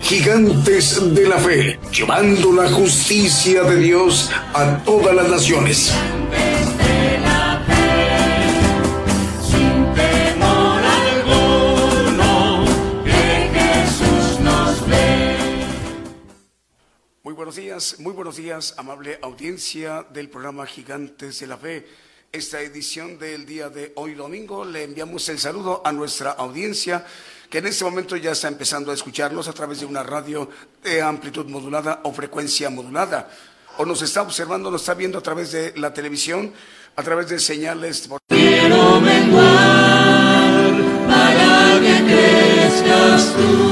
Gigantes de la Fe, llevando la justicia de Dios a todas las naciones. buenos días, muy buenos días, amable audiencia del programa Gigantes de la Fe. Esta edición del día de hoy domingo le enviamos el saludo a nuestra audiencia que en este momento ya está empezando a escucharnos a través de una radio de amplitud modulada o frecuencia modulada. O nos está observando, nos está viendo a través de la televisión, a través de señales. Quiero menguar para que crezcas tú.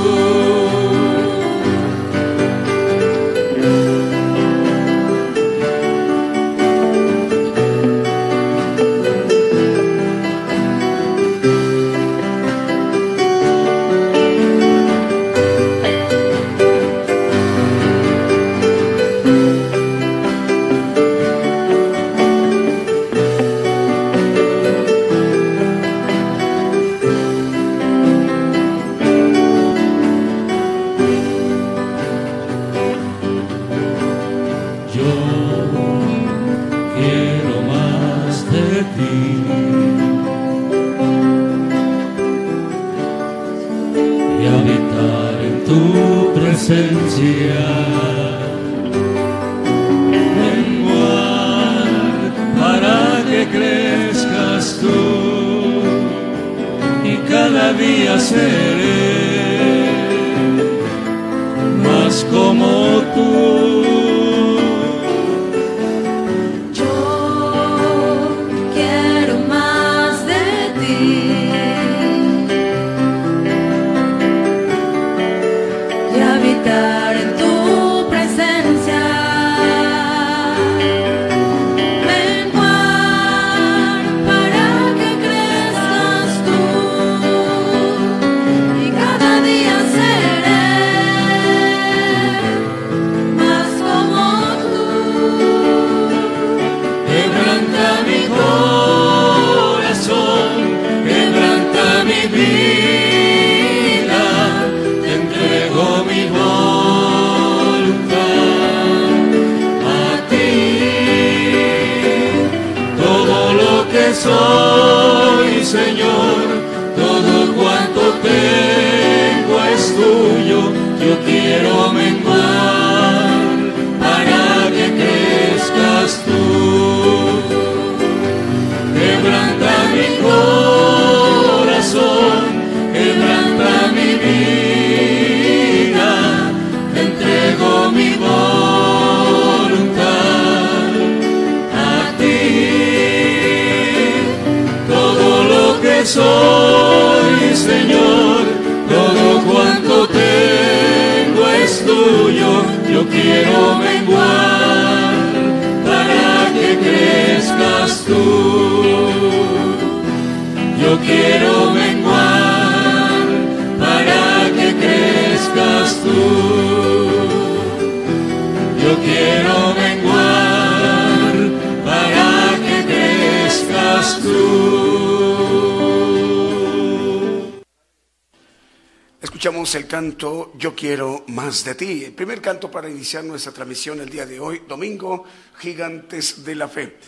El canto Yo quiero más de ti. El primer canto para iniciar nuestra transmisión el día de hoy, domingo, Gigantes de la Fe.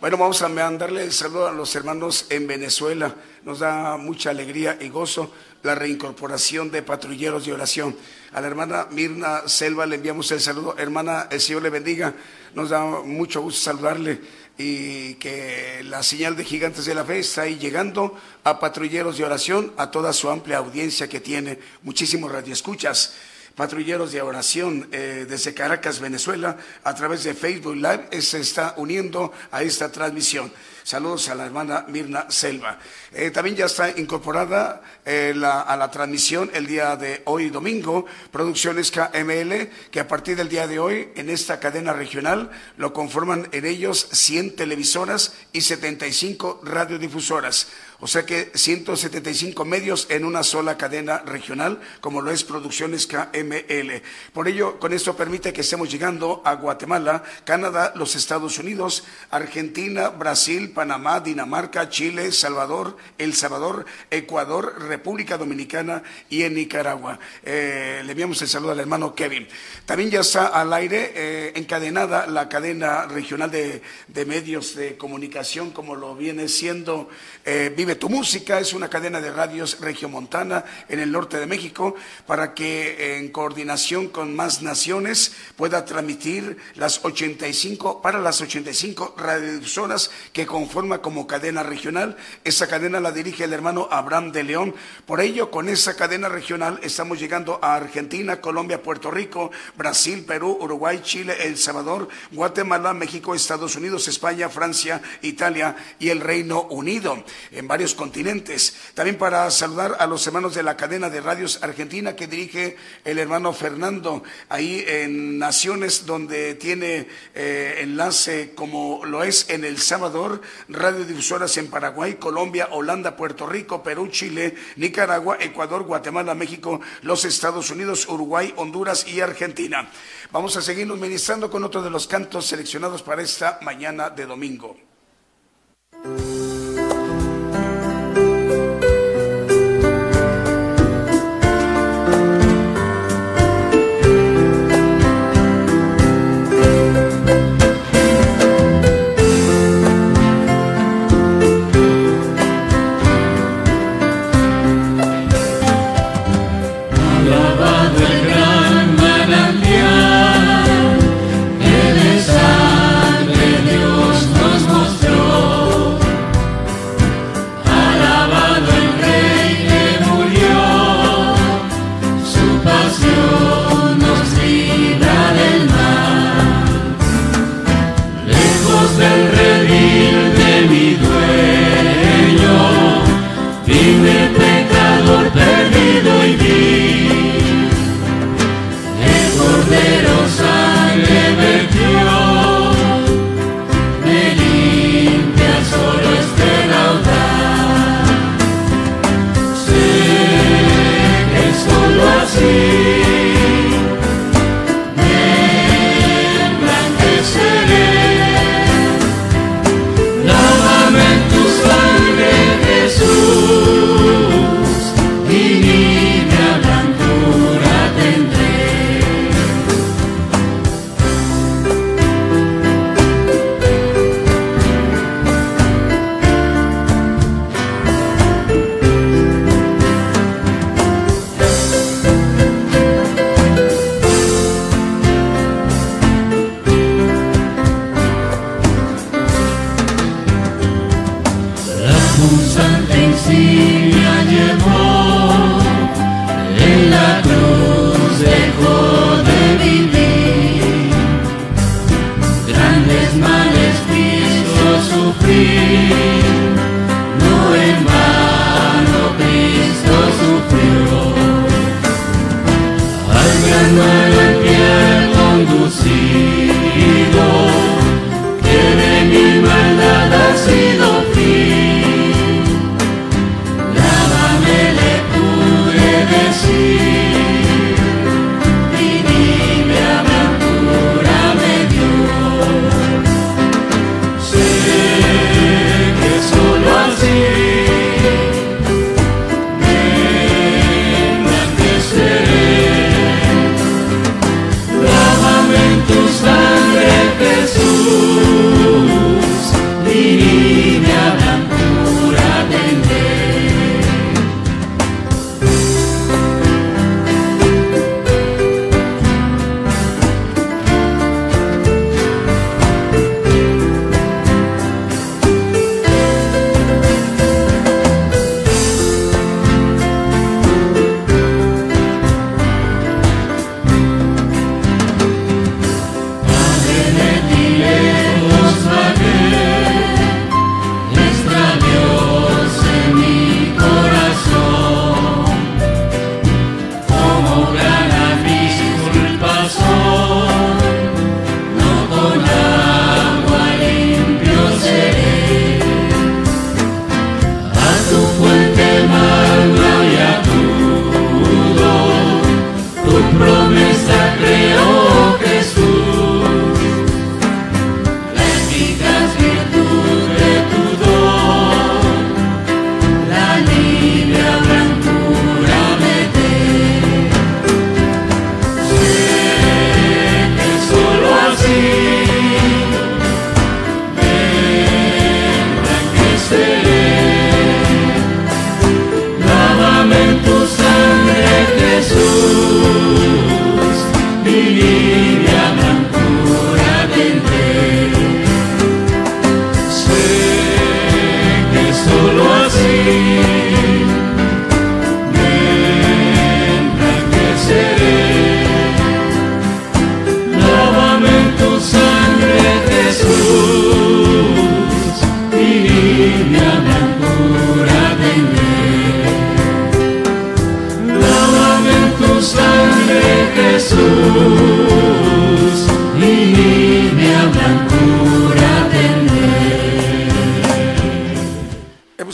Bueno, vamos a mandarle el saludo a los hermanos en Venezuela. Nos da mucha alegría y gozo la reincorporación de patrulleros de oración. A la hermana Mirna Selva le enviamos el saludo. Hermana, el Señor le bendiga. Nos da mucho gusto saludarle y que la señal de Gigantes de la Fe está ahí llegando a patrulleros de oración, a toda su amplia audiencia que tiene, muchísimos radioescuchas. Patrulleros de oración eh, desde Caracas, Venezuela, a través de Facebook Live, se está uniendo a esta transmisión. Saludos a la hermana Mirna Selva. Eh, también ya está incorporada eh, a la transmisión el día de hoy domingo, Producciones KML, que a partir del día de hoy en esta cadena regional lo conforman en ellos 100 televisoras y 75 radiodifusoras. O sea que 175 medios en una sola cadena regional, como lo es Producciones KML. Por ello, con esto permite que estemos llegando a Guatemala, Canadá, los Estados Unidos, Argentina, Brasil, Panamá, Dinamarca, Chile, Salvador, El Salvador, Ecuador, República Dominicana y en Nicaragua. Eh, le enviamos el saludo al hermano Kevin. También ya está al aire eh, encadenada la cadena regional de, medios de comunicación, como lo viene siendo eh, Vive tu Música, es una cadena de radios regiomontana en el norte de México, para que en coordinación con más naciones pueda transmitir las 85, para las 85 radiodifusoras que conforma como cadena regional. Esa cadena la dirige el hermano Abraham de León. Por ello, con esa cadena regional estamos llegando a Argentina, Colombia, Puerto Rico, Brasil, Perú, Uruguay, Chile, El Salvador, Guatemala, México, Estados Unidos, España, Francia, Italia y el Reino Unido. Continentes. También para saludar a los hermanos de la cadena de radios argentina que dirige el hermano Fernando, ahí en naciones donde tiene eh, enlace como lo es en El Salvador, radiodifusoras en Paraguay, Colombia, Holanda, Puerto Rico, Perú, Chile, Nicaragua, Ecuador, Guatemala, México, los Estados Unidos, Uruguay, Honduras y Argentina. Vamos a seguirnos ministrando con otro de los cantos seleccionados para esta mañana de domingo.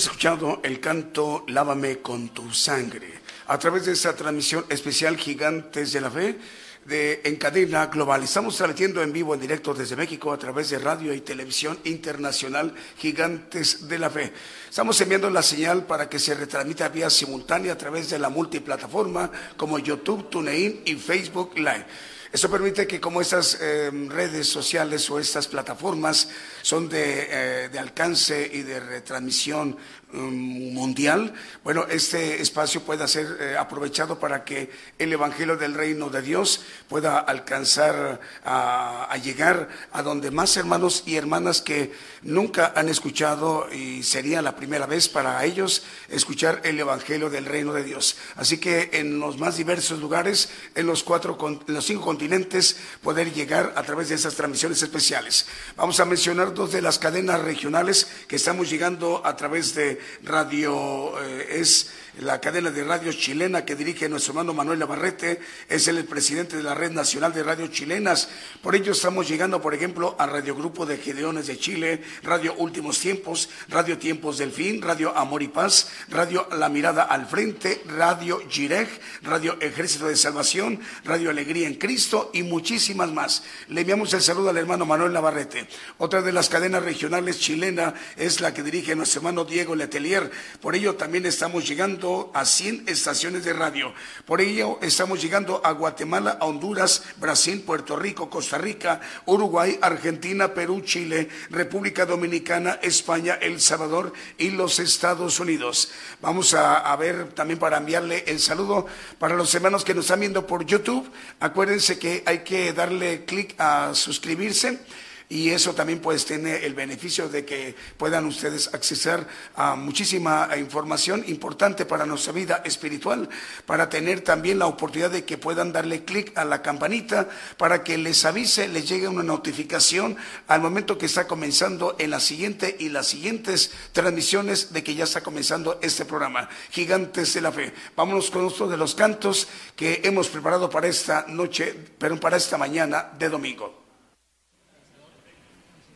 Escuchado el canto Lávame con tu sangre a través de esta transmisión especial Gigantes de la Fe de En Cadena Global. Estamos transmitiendo en vivo, en directo desde México a través de radio y televisión internacional Gigantes de la Fe. Estamos enviando la señal para que se retransmita vía simultánea a través de la multiplataforma como YouTube, TuneIn y Facebook Live. Eso permite que como estas eh, redes sociales o estas plataformas son de, eh, de alcance y de retransmisión mundial, bueno, este espacio pueda ser eh, aprovechado para que el Evangelio del Reino de Dios pueda alcanzar a, llegar a donde más hermanos y hermanas que nunca han escuchado y sería la primera vez para ellos escuchar el Evangelio del Reino de Dios. Así que en los más diversos lugares, en los cuatro, en los cinco continentes, poder llegar a través de esas transmisiones especiales. Vamos a mencionar dos de las cadenas regionales que estamos llegando a través de radio eh, es la cadena de radio chilena que dirige nuestro hermano Manuel Navarrete, es el presidente de la Red Nacional de Radio Chilenas. Por ello estamos llegando, por ejemplo, a Radio Grupo de Gedeones de Chile, Radio Últimos Tiempos, Radio Tiempos del Fin, Radio Amor y Paz, Radio La Mirada al Frente, Radio Gireg, Radio Ejército de Salvación, Radio Alegría en Cristo y muchísimas más. Le enviamos el saludo al hermano Manuel Navarrete. Otra de las cadenas regionales chilena es la que dirige nuestro hermano Diego Letelier. Por ello también estamos llegando a 100 estaciones de radio. Por ello estamos llegando a Guatemala, a Honduras, Brasil, Puerto Rico, Costa Rica, Uruguay, Argentina, Perú, Chile, República Dominicana, España, El Salvador y los Estados Unidos. Vamos a, a ver también para enviarle el saludo para los hermanos que nos están viendo por YouTube. Acuérdense que hay que darle clic a suscribirse y eso también pues tiene el beneficio de que puedan ustedes acceder a muchísima información importante para nuestra vida espiritual, para tener también la oportunidad de que puedan darle clic a la campanita para que les avise, les llegue una notificación al momento que está comenzando en la siguiente y las siguientes transmisiones de que ya está comenzando este programa, Gigantes de la Fe. Vámonos con otro de los cantos que hemos preparado para esta noche, pero para esta mañana de domingo.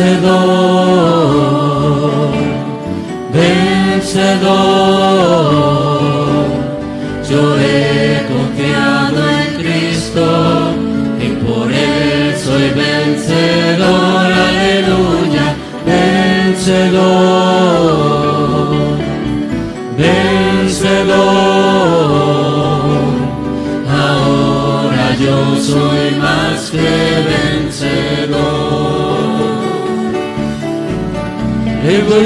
vencedor, vencedor. Yo he confiado en Cristo y por él soy vencedor, aleluya, vencedor, vencedor. Ahora yo soy más que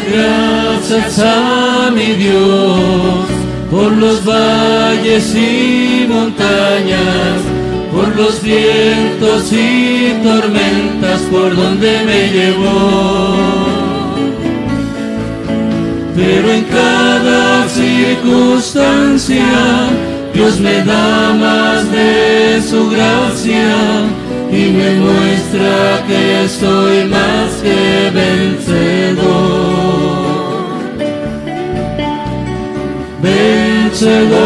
gracias a mi Dios por los valles y montañas, por los vientos y tormentas por donde me llevó. Pero en cada circunstancia Dios me da más de su gracia y me muestra que soy más que vencedor. Vencedor.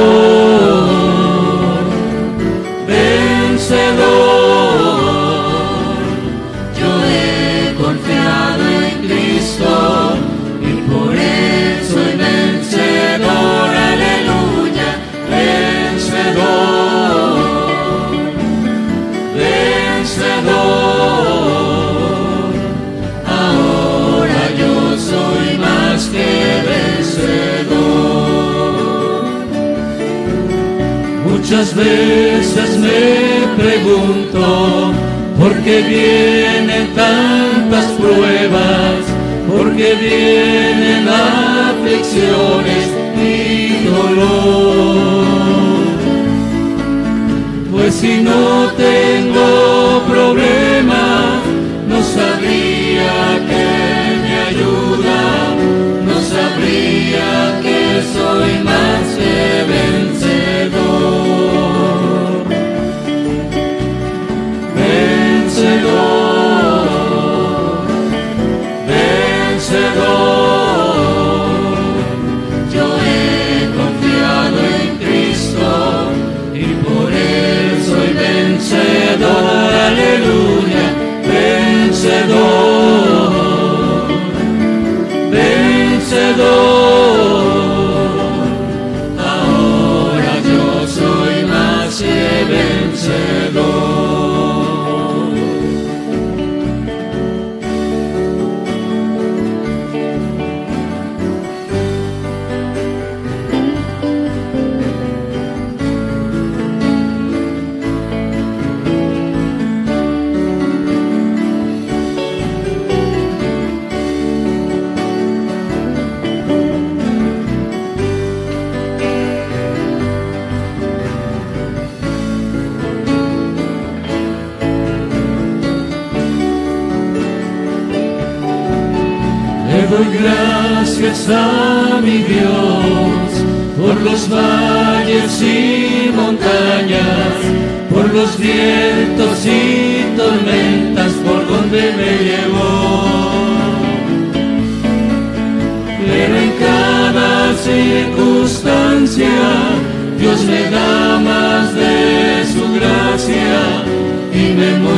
Muchas veces me pregunto por qué vienen tantas pruebas, por qué vienen aflicciones y dolor. Pues si no a valles y montañas, por los vientos y tormentas por donde me llevó. Pero en cada circunstancia Dios me da más de su gracia y me muestra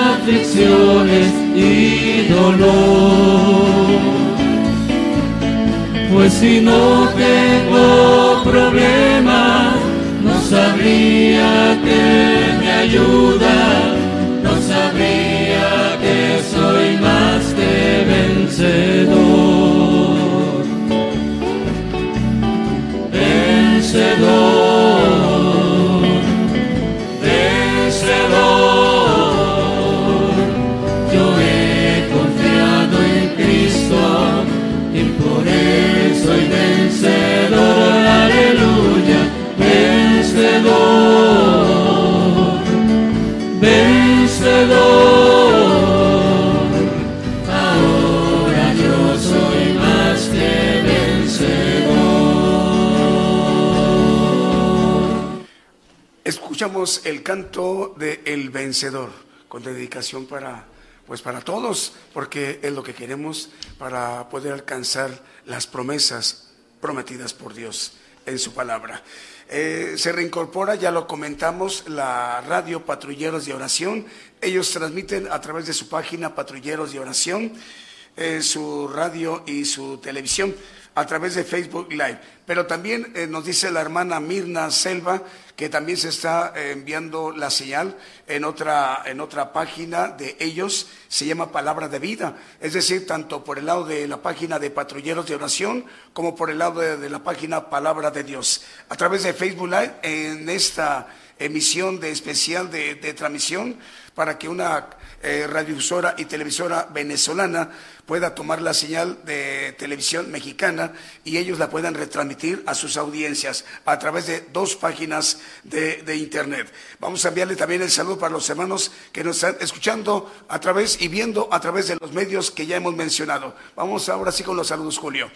aflicciones y dolor. Pues si no tengo problemas, no sabría que me ayuda, no sabría que soy más que vencedor. El canto de El Vencedor, con dedicación para, pues para todos, porque es lo que queremos para poder alcanzar las promesas prometidas por Dios en su palabra. Eh, se reincorpora, ya lo comentamos, la radio Patrulleros de Oración. Ellos transmiten a través de su página Patrulleros de Oración, eh, su radio y su televisión a través de Facebook Live. Pero también eh, nos dice la hermana Mirna Selva que también se está eh, enviando la señal en otra, en otra página de ellos, se llama Palabra de Vida. Es decir, tanto por el lado de la página de Patrulleros de Oración como por el lado de, la página Palabra de Dios. A través de Facebook Live, en esta emisión de especial de, de transmisión, para que una eh, radiodifusora y televisora venezolana pueda tomar la señal de televisión mexicana y ellos la puedan retransmitir a sus audiencias a través de dos páginas de, de, internet. Vamos a enviarle también el saludo para los hermanos que nos están escuchando a través y viendo a través de los medios que ya hemos mencionado. Vamos ahora sí con los saludos, Julio.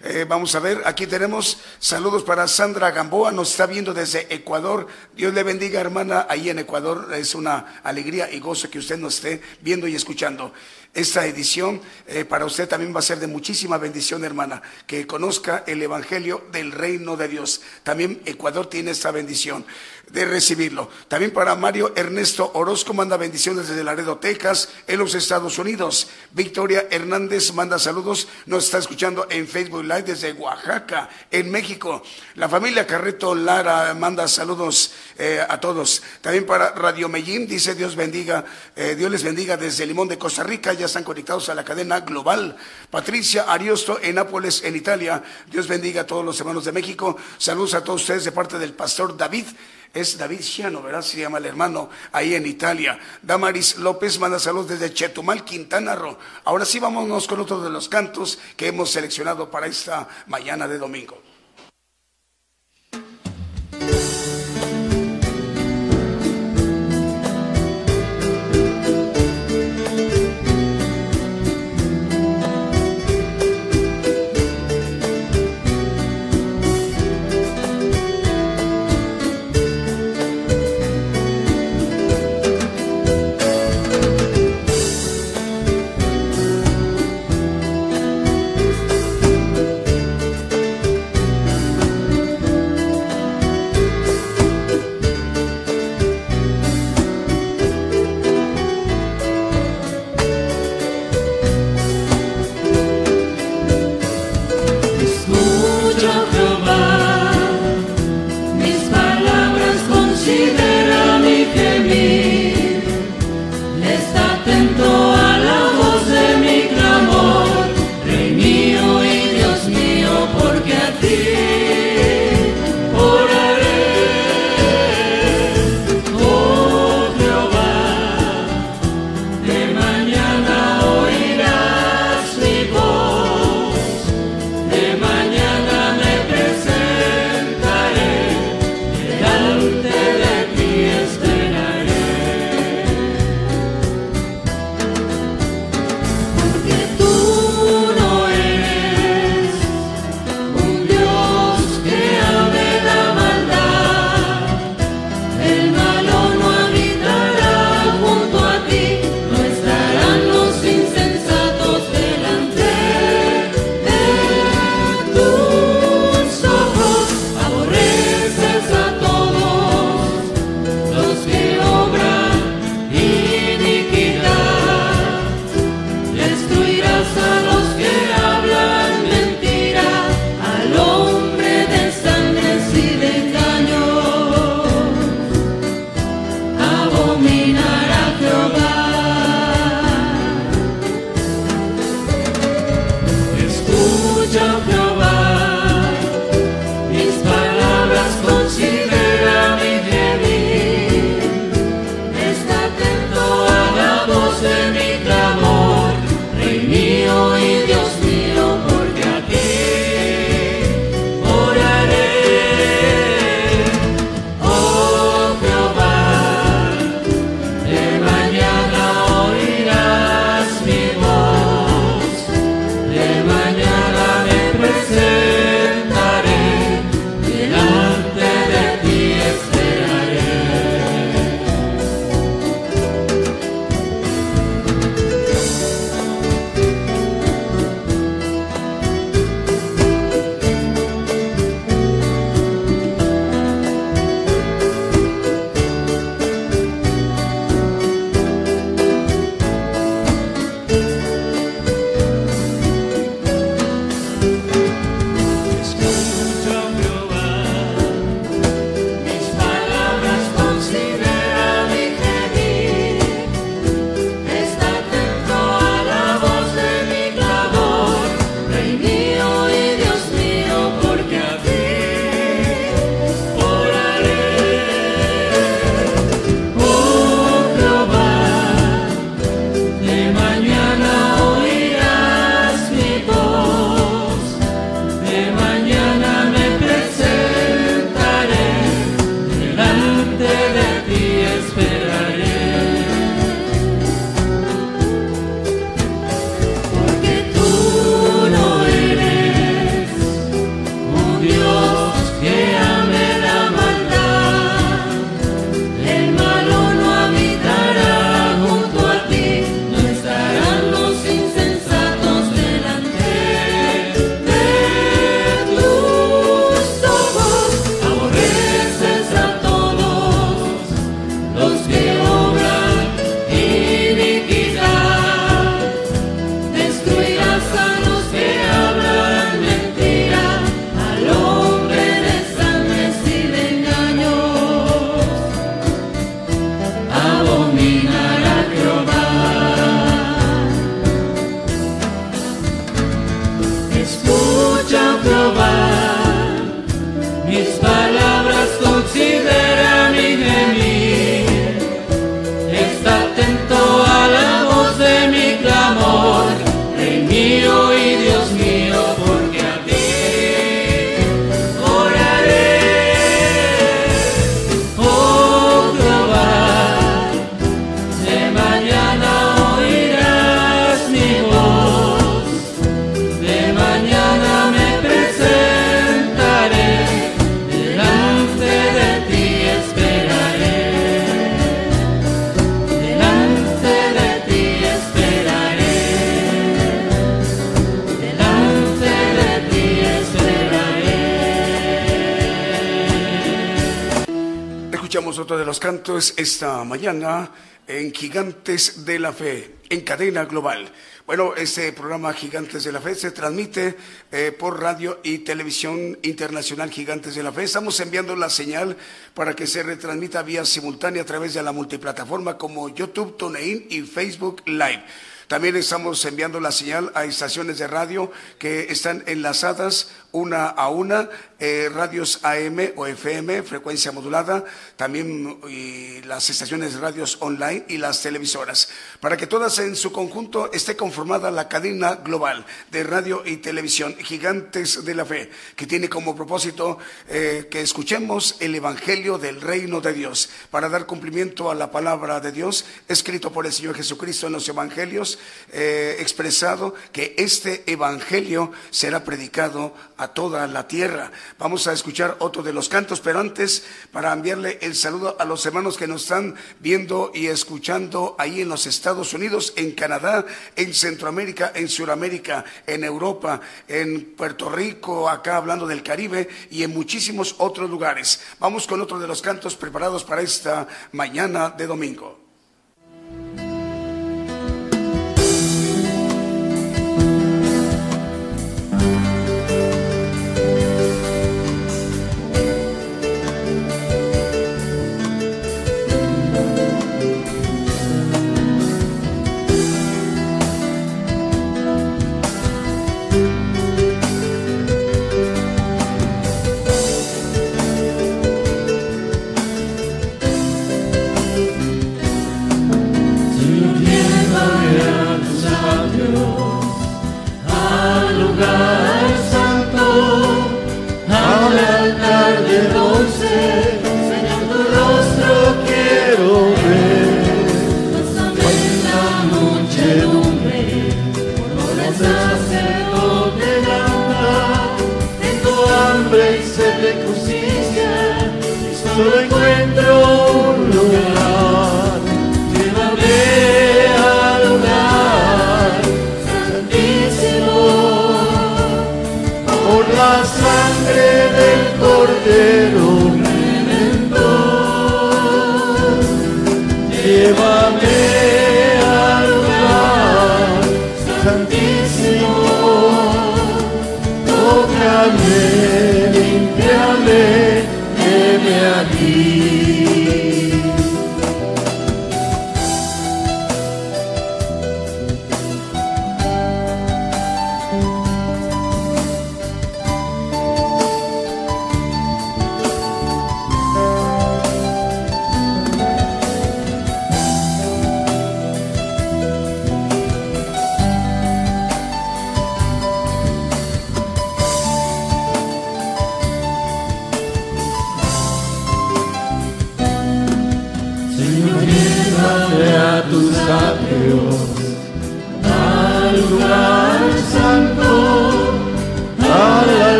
Eh, vamos a ver, aquí tenemos saludos para Sandra Gamboa, nos está viendo desde Ecuador. Dios le bendiga, hermana, ahí en Ecuador. Es una alegría y gozo que usted nos esté viendo y escuchando. Esta edición eh, para usted también va a ser de muchísima bendición, hermana, que conozca el Evangelio del Reino de Dios. También Ecuador tiene esta bendición de recibirlo. También para Mario Ernesto Orozco manda bendiciones desde Laredo, Texas, en los Estados Unidos. Victoria Hernández manda saludos, nos está escuchando en Facebook Live desde Oaxaca, en México. La familia Carreto Lara manda saludos eh, a todos. También para Radio Medellín dice Dios bendiga, eh, Dios les bendiga desde Limón de Costa Rica, ya están conectados a la cadena global. Patricia Ariosto en Nápoles, en Italia. Dios bendiga a todos los hermanos de México. Saludos a todos ustedes de parte del pastor David es David Ciano, ¿verdad? Se llama el hermano ahí en Italia. Damaris López manda saludos desde Chetumal, Quintana Roo. Ahora sí, vámonos con otro de los cantos que hemos seleccionado para esta mañana de domingo. Cantos esta mañana en Gigantes de la Fe, en cadena global. Bueno, este programa Gigantes de la Fe se transmite eh, por radio y televisión internacional Gigantes de la Fe. Estamos enviando la señal para que se retransmita vía simultánea a través de la multiplataforma como YouTube, TuneIn y Facebook Live. También estamos enviando la señal a estaciones de radio que están enlazadas una a una, eh, radios AM o FM, frecuencia modulada, también las estaciones de radios online y las televisoras, para que todas en su conjunto esté conformada la cadena global de radio y televisión, Gigantes de la Fe, que tiene como propósito eh, que escuchemos el Evangelio del Reino de Dios, para dar cumplimiento a la palabra de Dios, escrito por el Señor Jesucristo en los Evangelios, eh, expresado que este Evangelio será predicado a toda la tierra. Vamos a escuchar otro de los cantos, pero antes para enviarle el saludo a los hermanos que nos están viendo y escuchando ahí en los Estados Unidos, en Canadá, en Centroamérica, en Sudamérica, en Europa, en Puerto Rico, acá hablando del Caribe y en muchísimos otros lugares. Vamos con otro de los cantos preparados para esta mañana de domingo.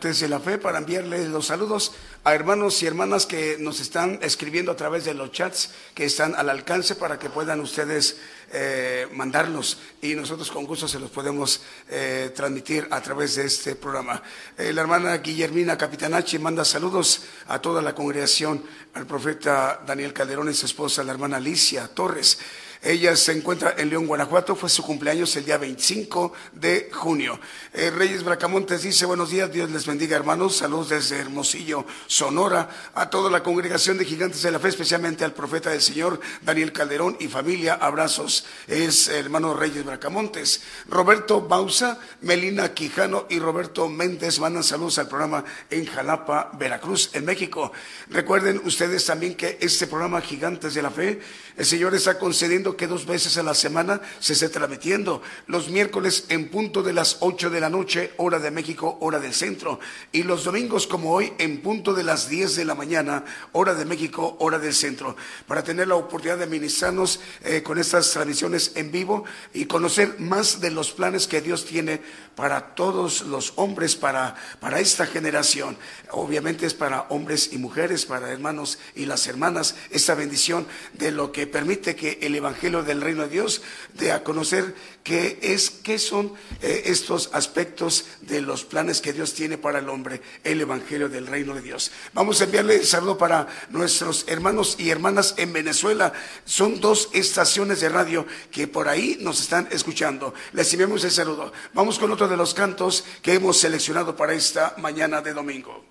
De la Fe para enviarles los saludos a hermanos y hermanas que nos están escribiendo a través de los chats que están al alcance para que puedan ustedes eh, mandarlos y nosotros con gusto se los podemos eh, transmitir a través de este programa. Eh, la hermana Guillermina Capitanachi manda saludos a toda la congregación, al profeta Daniel Calderón y su esposa, la hermana Alicia Torres. Ella se encuentra en León, Guanajuato. Fue su cumpleaños el día 25 de junio. Eh, Reyes Bracamontes dice, buenos días, Dios les bendiga hermanos. Saludos desde Hermosillo, Sonora, a toda la congregación de Gigantes de la Fe, especialmente al profeta del Señor, Daniel Calderón y familia. Abrazos. Es hermano Reyes Bracamontes. Roberto Bausa, Melina Quijano y Roberto Méndez mandan saludos al programa en Jalapa, Veracruz, en México. Recuerden ustedes también que este programa Gigantes de la Fe, el Señor está concediendo que dos veces a la semana se esté transmitiendo. Los miércoles en punto de las 8 de la noche, hora de México, hora del centro. Y los domingos como hoy en punto de las 10 de la mañana, hora de México, hora del centro. Para tener la oportunidad de ministrarnos eh, con estas transmisiones en vivo y conocer más de los planes que Dios tiene para todos los hombres, para, para esta generación. Obviamente es para hombres y mujeres, para hermanos y las hermanas, esta bendición de lo que permite que el Evangelio del Reino de Dios de a conocer qué es, qué son eh, estos aspectos de los planes que Dios tiene para el hombre, el Evangelio del Reino de Dios. Vamos a enviarle saludo para nuestros hermanos y hermanas en Venezuela. Son dos estaciones de radio que por ahí nos están escuchando. Les enviamos el saludo. Vamos con otro de los cantos que hemos seleccionado para esta mañana de domingo.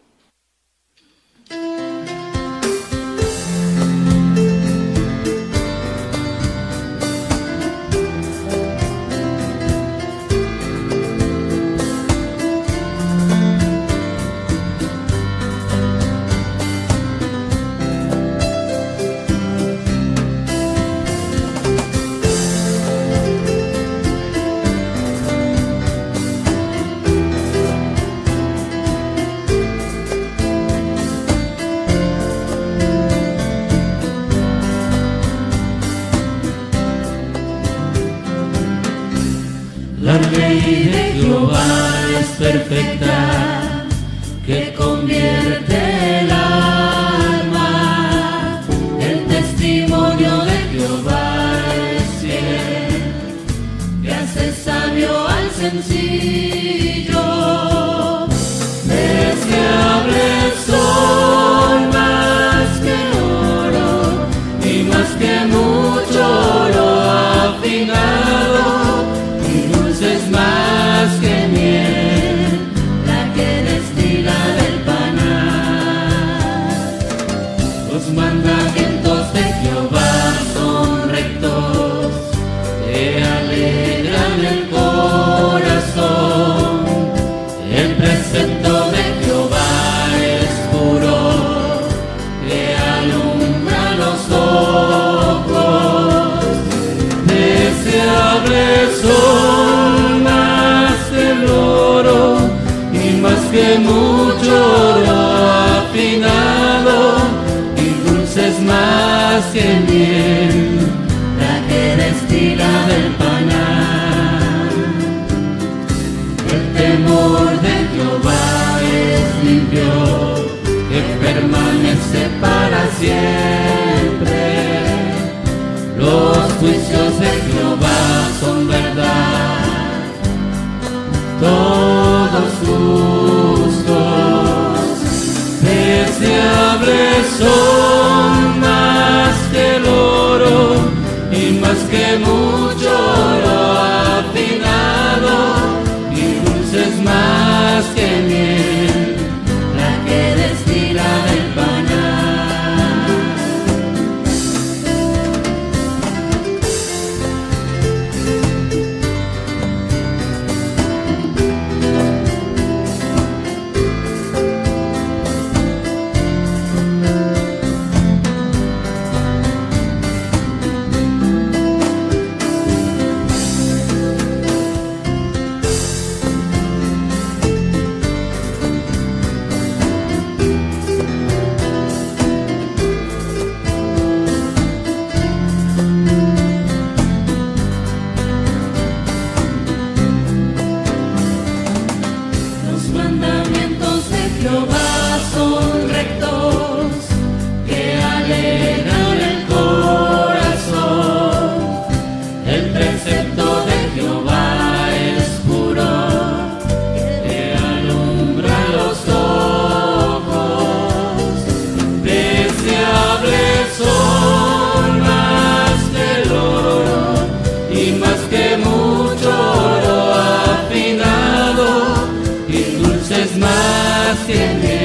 Perfecta que convierte still.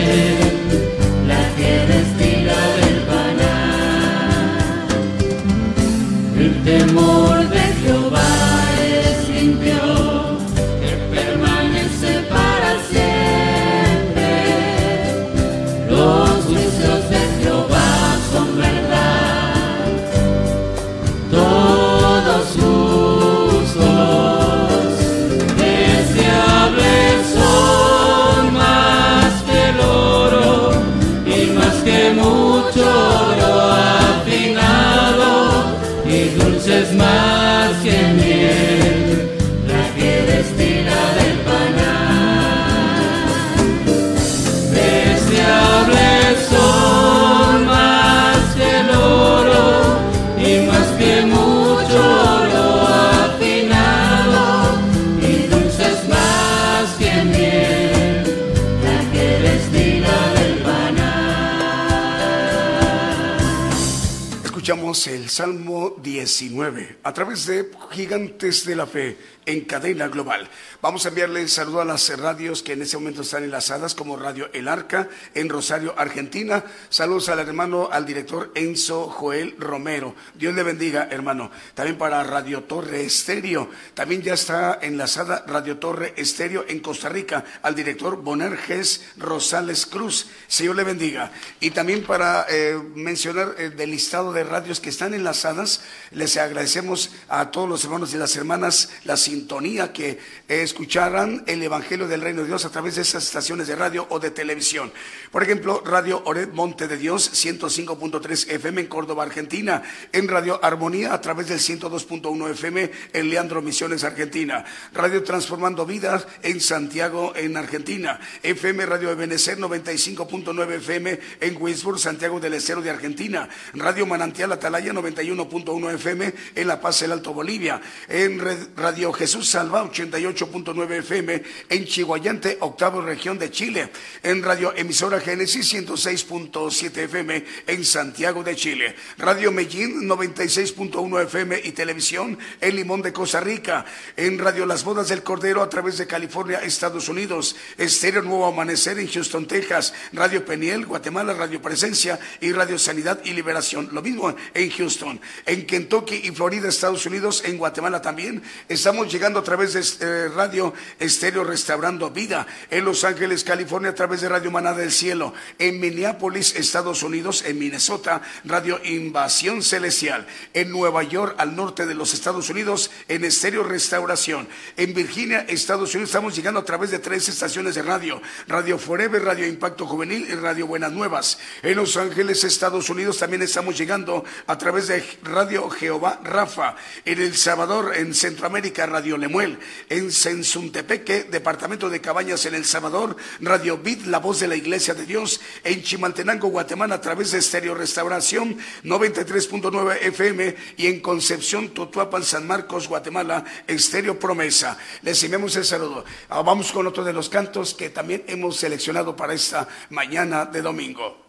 19 a través de Gigantes de la Fe en cadena global. Vamos a enviarle saludo a las radios que en ese momento están enlazadas, como Radio El Arca en Rosario, Argentina. Saludos al hermano, al director Enzo Joel Romero. Dios le bendiga, hermano. También para Radio Torre Estéreo. También ya está enlazada Radio Torre Estéreo en Costa Rica, al director Bonerges Rosales Cruz. Señor le bendiga. Y también para eh, mencionar el del listado de radios que están enlazadas, les agradecemos a todos los hermanos y las hermanas las sintonía que escucharan el Evangelio del Reino de Dios a través de esas estaciones de radio o de televisión. Por ejemplo, Radio Ored Monte de Dios, 105.3 FM en Córdoba, Argentina. En Radio Armonía a través del 102.1 FM en Leandro Misiones, Argentina. Radio Transformando Vidas en Santiago, en Argentina. FM Radio Ebenecer 95.9 FM en Wiesburg, Santiago del Estero de Argentina. Radio Manantial Atalaya 91.1 FM en La Paz, el Alto Bolivia. En Radio Jesús Salva 88.9 FM en Chihuayante, octavo región de Chile, en Radio Emisora Génesis 106.7 FM en Santiago de Chile, Radio Medellín 96.1 FM y televisión en Limón de Costa Rica, en Radio Las Bodas del Cordero a través de California, Estados Unidos, Estéreo Nuevo Amanecer en Houston, Texas, Radio Peniel, Guatemala, Radio Presencia y Radio Sanidad y Liberación. Lo mismo en Houston, en Kentucky y Florida, Estados Unidos, en Guatemala también. Estamos llegando a través de eh, Radio Estéreo Restaurando Vida, en Los Ángeles, California, a través de Radio Manada del Cielo, en Minneapolis, Estados Unidos, en Minnesota, Radio Invasión Celestial, en Nueva York, al norte de los Estados Unidos, en Estéreo Restauración, en Virginia, Estados Unidos, estamos llegando a través de tres estaciones de radio, Radio Forever, Radio Impacto Juvenil y Radio Buenas Nuevas. En Los Ángeles, Estados Unidos, también estamos llegando a través de Radio Rafa, en El Salvador, en Centroamérica, Radio Lemuel, en Sensuntepeque, departamento de Cabañas en El Salvador, Radio Vid, la voz de la Iglesia de Dios, en Chimaltenango, Guatemala, a través de Estéreo Restauración 93.9 FM y en Concepción, Totuapan, San Marcos, Guatemala, Estéreo Promesa. Les enviamos el saludo. Ah, vamos con otro de los cantos que también hemos seleccionado para esta mañana de domingo.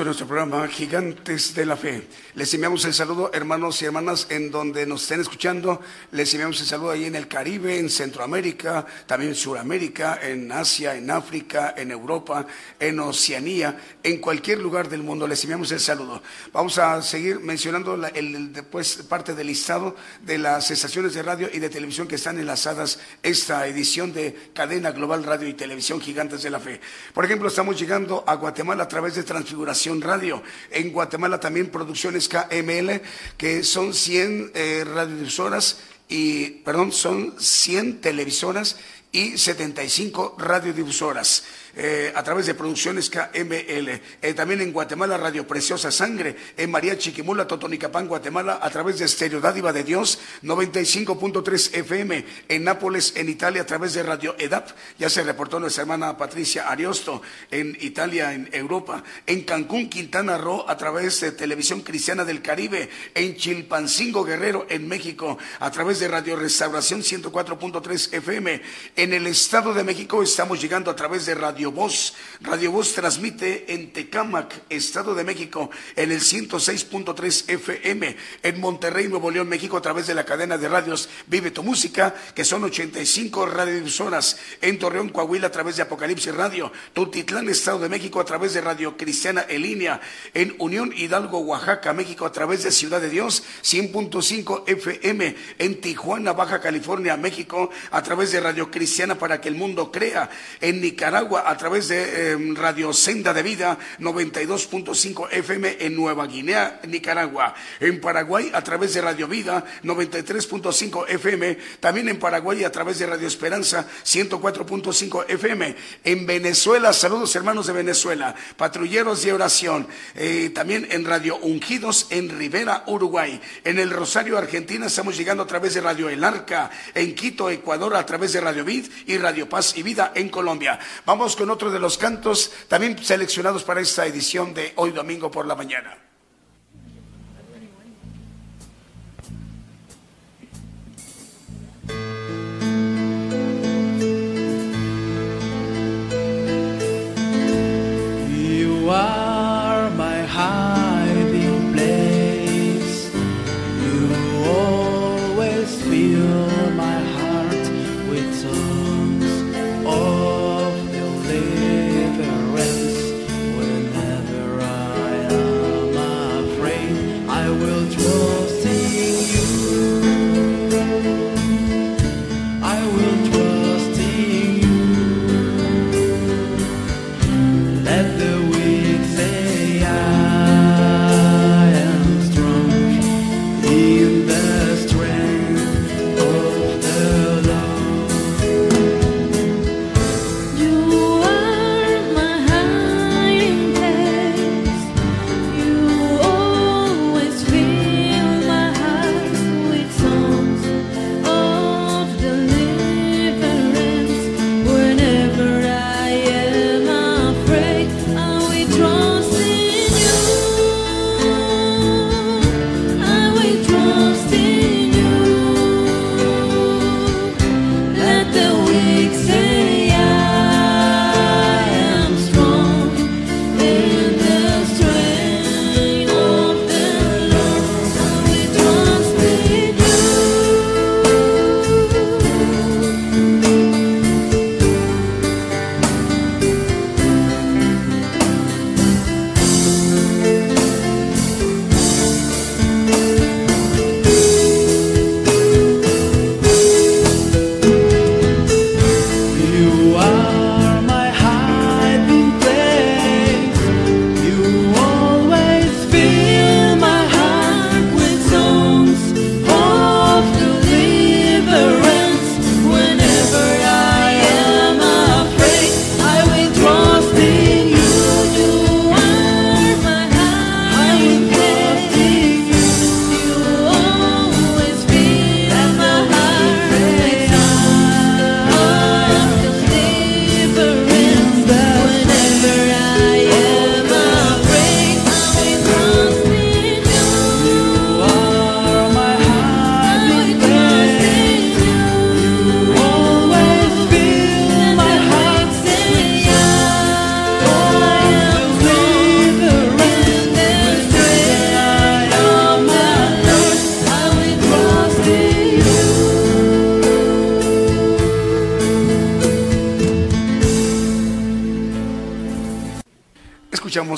Con nuestro programa Gigantes de la Fe. Les enviamos el saludo, hermanos y hermanas, en donde nos estén escuchando. Les enviamos el saludo ahí en el Caribe, en Centroamérica, también en Sudamérica, en Asia, en África, en Europa, en Oceanía, en cualquier lugar del mundo. Les enviamos el saludo. Vamos a seguir mencionando el, después parte del listado de las estaciones de radio y de televisión que están enlazadas esta edición de Cadena Global Radio y Televisión Gigantes de la Fe. Por ejemplo, estamos llegando a Guatemala a través de Transfiguración Radio. En Guatemala también Producciones KML, que son 100 eh, radiodifusoras y, perdón, son 100 televisoras y 75 radiodifusoras. Eh, a través de Producciones KML. Eh, también en Guatemala, Radio Preciosa Sangre. En María Chiquimula, Totonicapán, Guatemala, a través de Estéreo Dádiva de Dios, 95.3 FM. En Nápoles, en Italia, a través de Radio EDAP. Ya se reportó nuestra hermana Patricia Ariosto, en Italia, en Europa. En Cancún, Quintana Roo, a través de Televisión Cristiana del Caribe. En Chilpancingo, Guerrero, en México, a través de Radio Restauración 104.3 FM. En el Estado de México estamos llegando a través de Radio Radio Voz. Radio Voz transmite en Tecámac, Estado de México, en el 106.3 FM, en Monterrey, Nuevo León, México, a través de la cadena de radios Vive tu Música, que son 85 radiodifusoras, en Torreón, Coahuila, a través de Apocalipsis Radio, Tutitlán, Estado de México, a través de Radio Cristiana en línea, en Unión Hidalgo, Oaxaca, México, a través de Ciudad de Dios, 100.5 FM, en Tijuana, Baja California, México, a través de Radio Cristiana para que el mundo crea, en Nicaragua, a través de em, Radio Senda de Vida 92.5 FM en Nueva Guinea, Nicaragua. En Paraguay a través de Radio Vida 93.5 FM. También en Paraguay a través de Radio Esperanza 104.5 FM. En Venezuela, saludos hermanos de Venezuela, patrulleros de oración. Eh, también en Radio Ungidos en Rivera, Uruguay. En el Rosario, Argentina, estamos llegando a través de Radio El Arca. En Quito, Ecuador, a través de Radio Vid y Radio Paz y Vida en Colombia. Vamos con otro de los cantos también seleccionados para esta edición de hoy domingo por la mañana.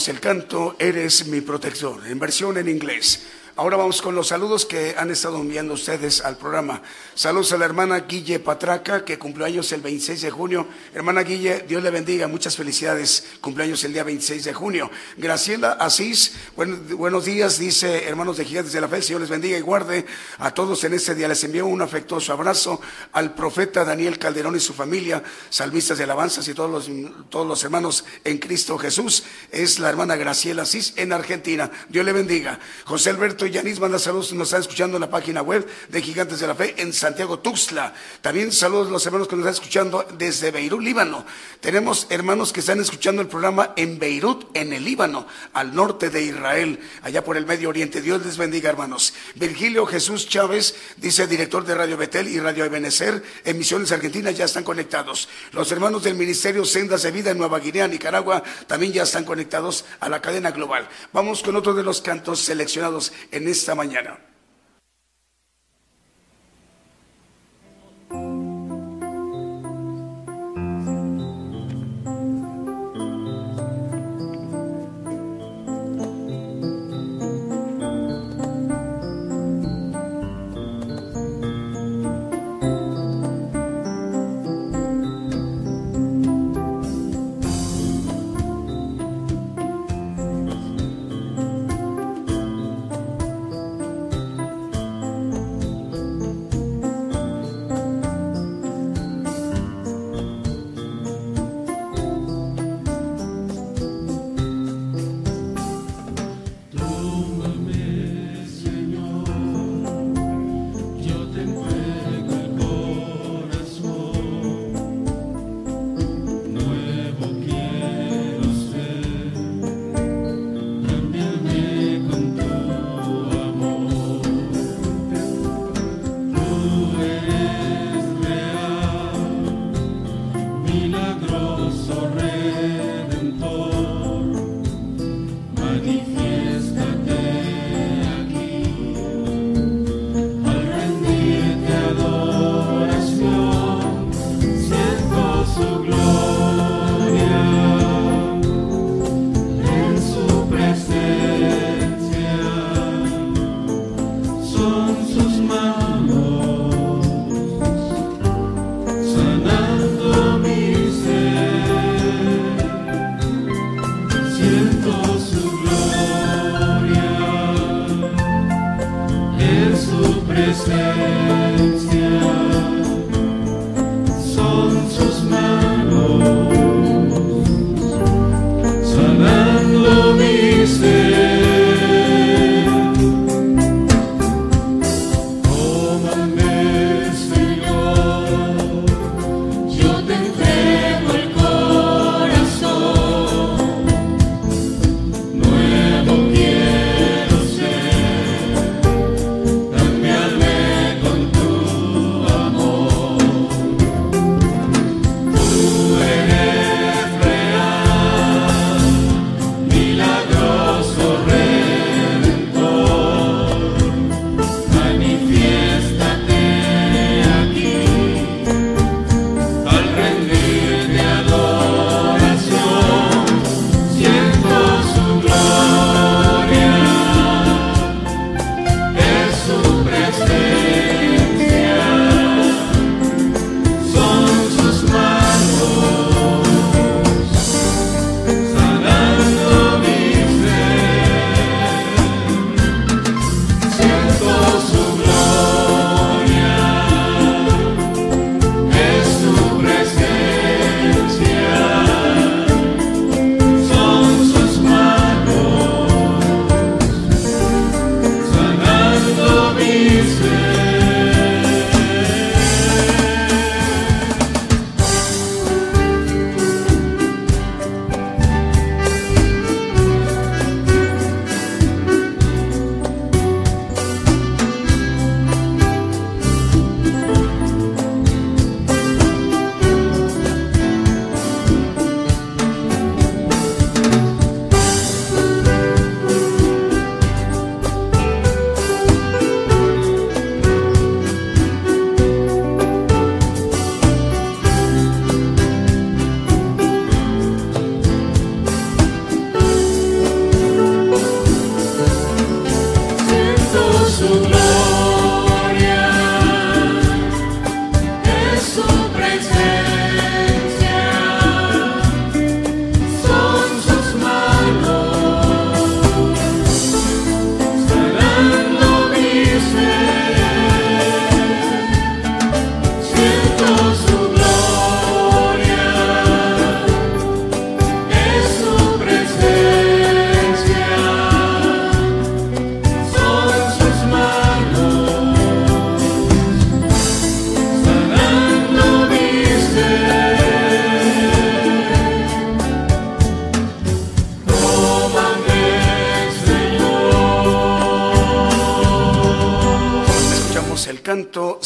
El canto Eres mi protector, en versión en inglés. Ahora vamos con los saludos que han estado enviando ustedes al programa. Saludos a la hermana Guille Patraca, que cumplió años el 26 de junio. Hermana Guille, Dios le bendiga, muchas felicidades. Cumpleaños el día 26 de junio. Graciela Asís, buenos días, dice hermanos de Gigantes de la Fe, Señor les bendiga y guarde a todos en este día. Les envío un afectuoso abrazo al profeta Daniel Calderón y su familia, salmistas de alabanzas y todos los, todos los hermanos en Cristo Jesús. Es la hermana Graciela Asís en Argentina. Dios le bendiga. José Alberto y Yanis manda saludos, nos están escuchando en la página web de Gigantes de la Fe en Santiago Tuxtla. También saludos a los hermanos que nos están escuchando desde Beirut, Líbano. Tenemos hermanos que están escuchando el programa en Beirut, en el Líbano, al norte de Israel, allá por el Medio Oriente. Dios les bendiga, hermanos. Virgilio Jesús Chávez, dice director de Radio Betel y Radio Ebenecer, en Misiones Argentinas, ya están conectados. Los hermanos del Ministerio Sendas de Vida en Nueva Guinea, Nicaragua, también ya están conectados a la cadena global. Vamos con otro de los cantos seleccionados en esta mañana.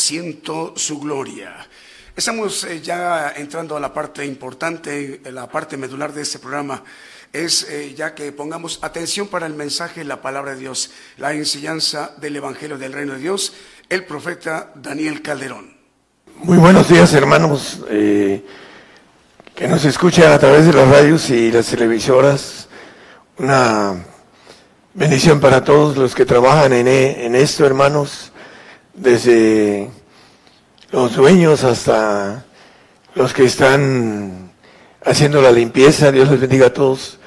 Siento su gloria. Estamos eh, ya entrando a la parte importante, la parte medular de este programa. Es eh, ya que pongamos atención para el mensaje, la palabra de Dios, la enseñanza del Evangelio del Reino de Dios, el profeta Daniel Calderón. Muy buenos días, hermanos, eh, que nos escuchan a través de las radios y las televisoras. Una bendición para todos los que trabajan en, en esto, hermanos, desde los dueños hasta los que están haciendo la limpieza. Dios les bendiga a todos.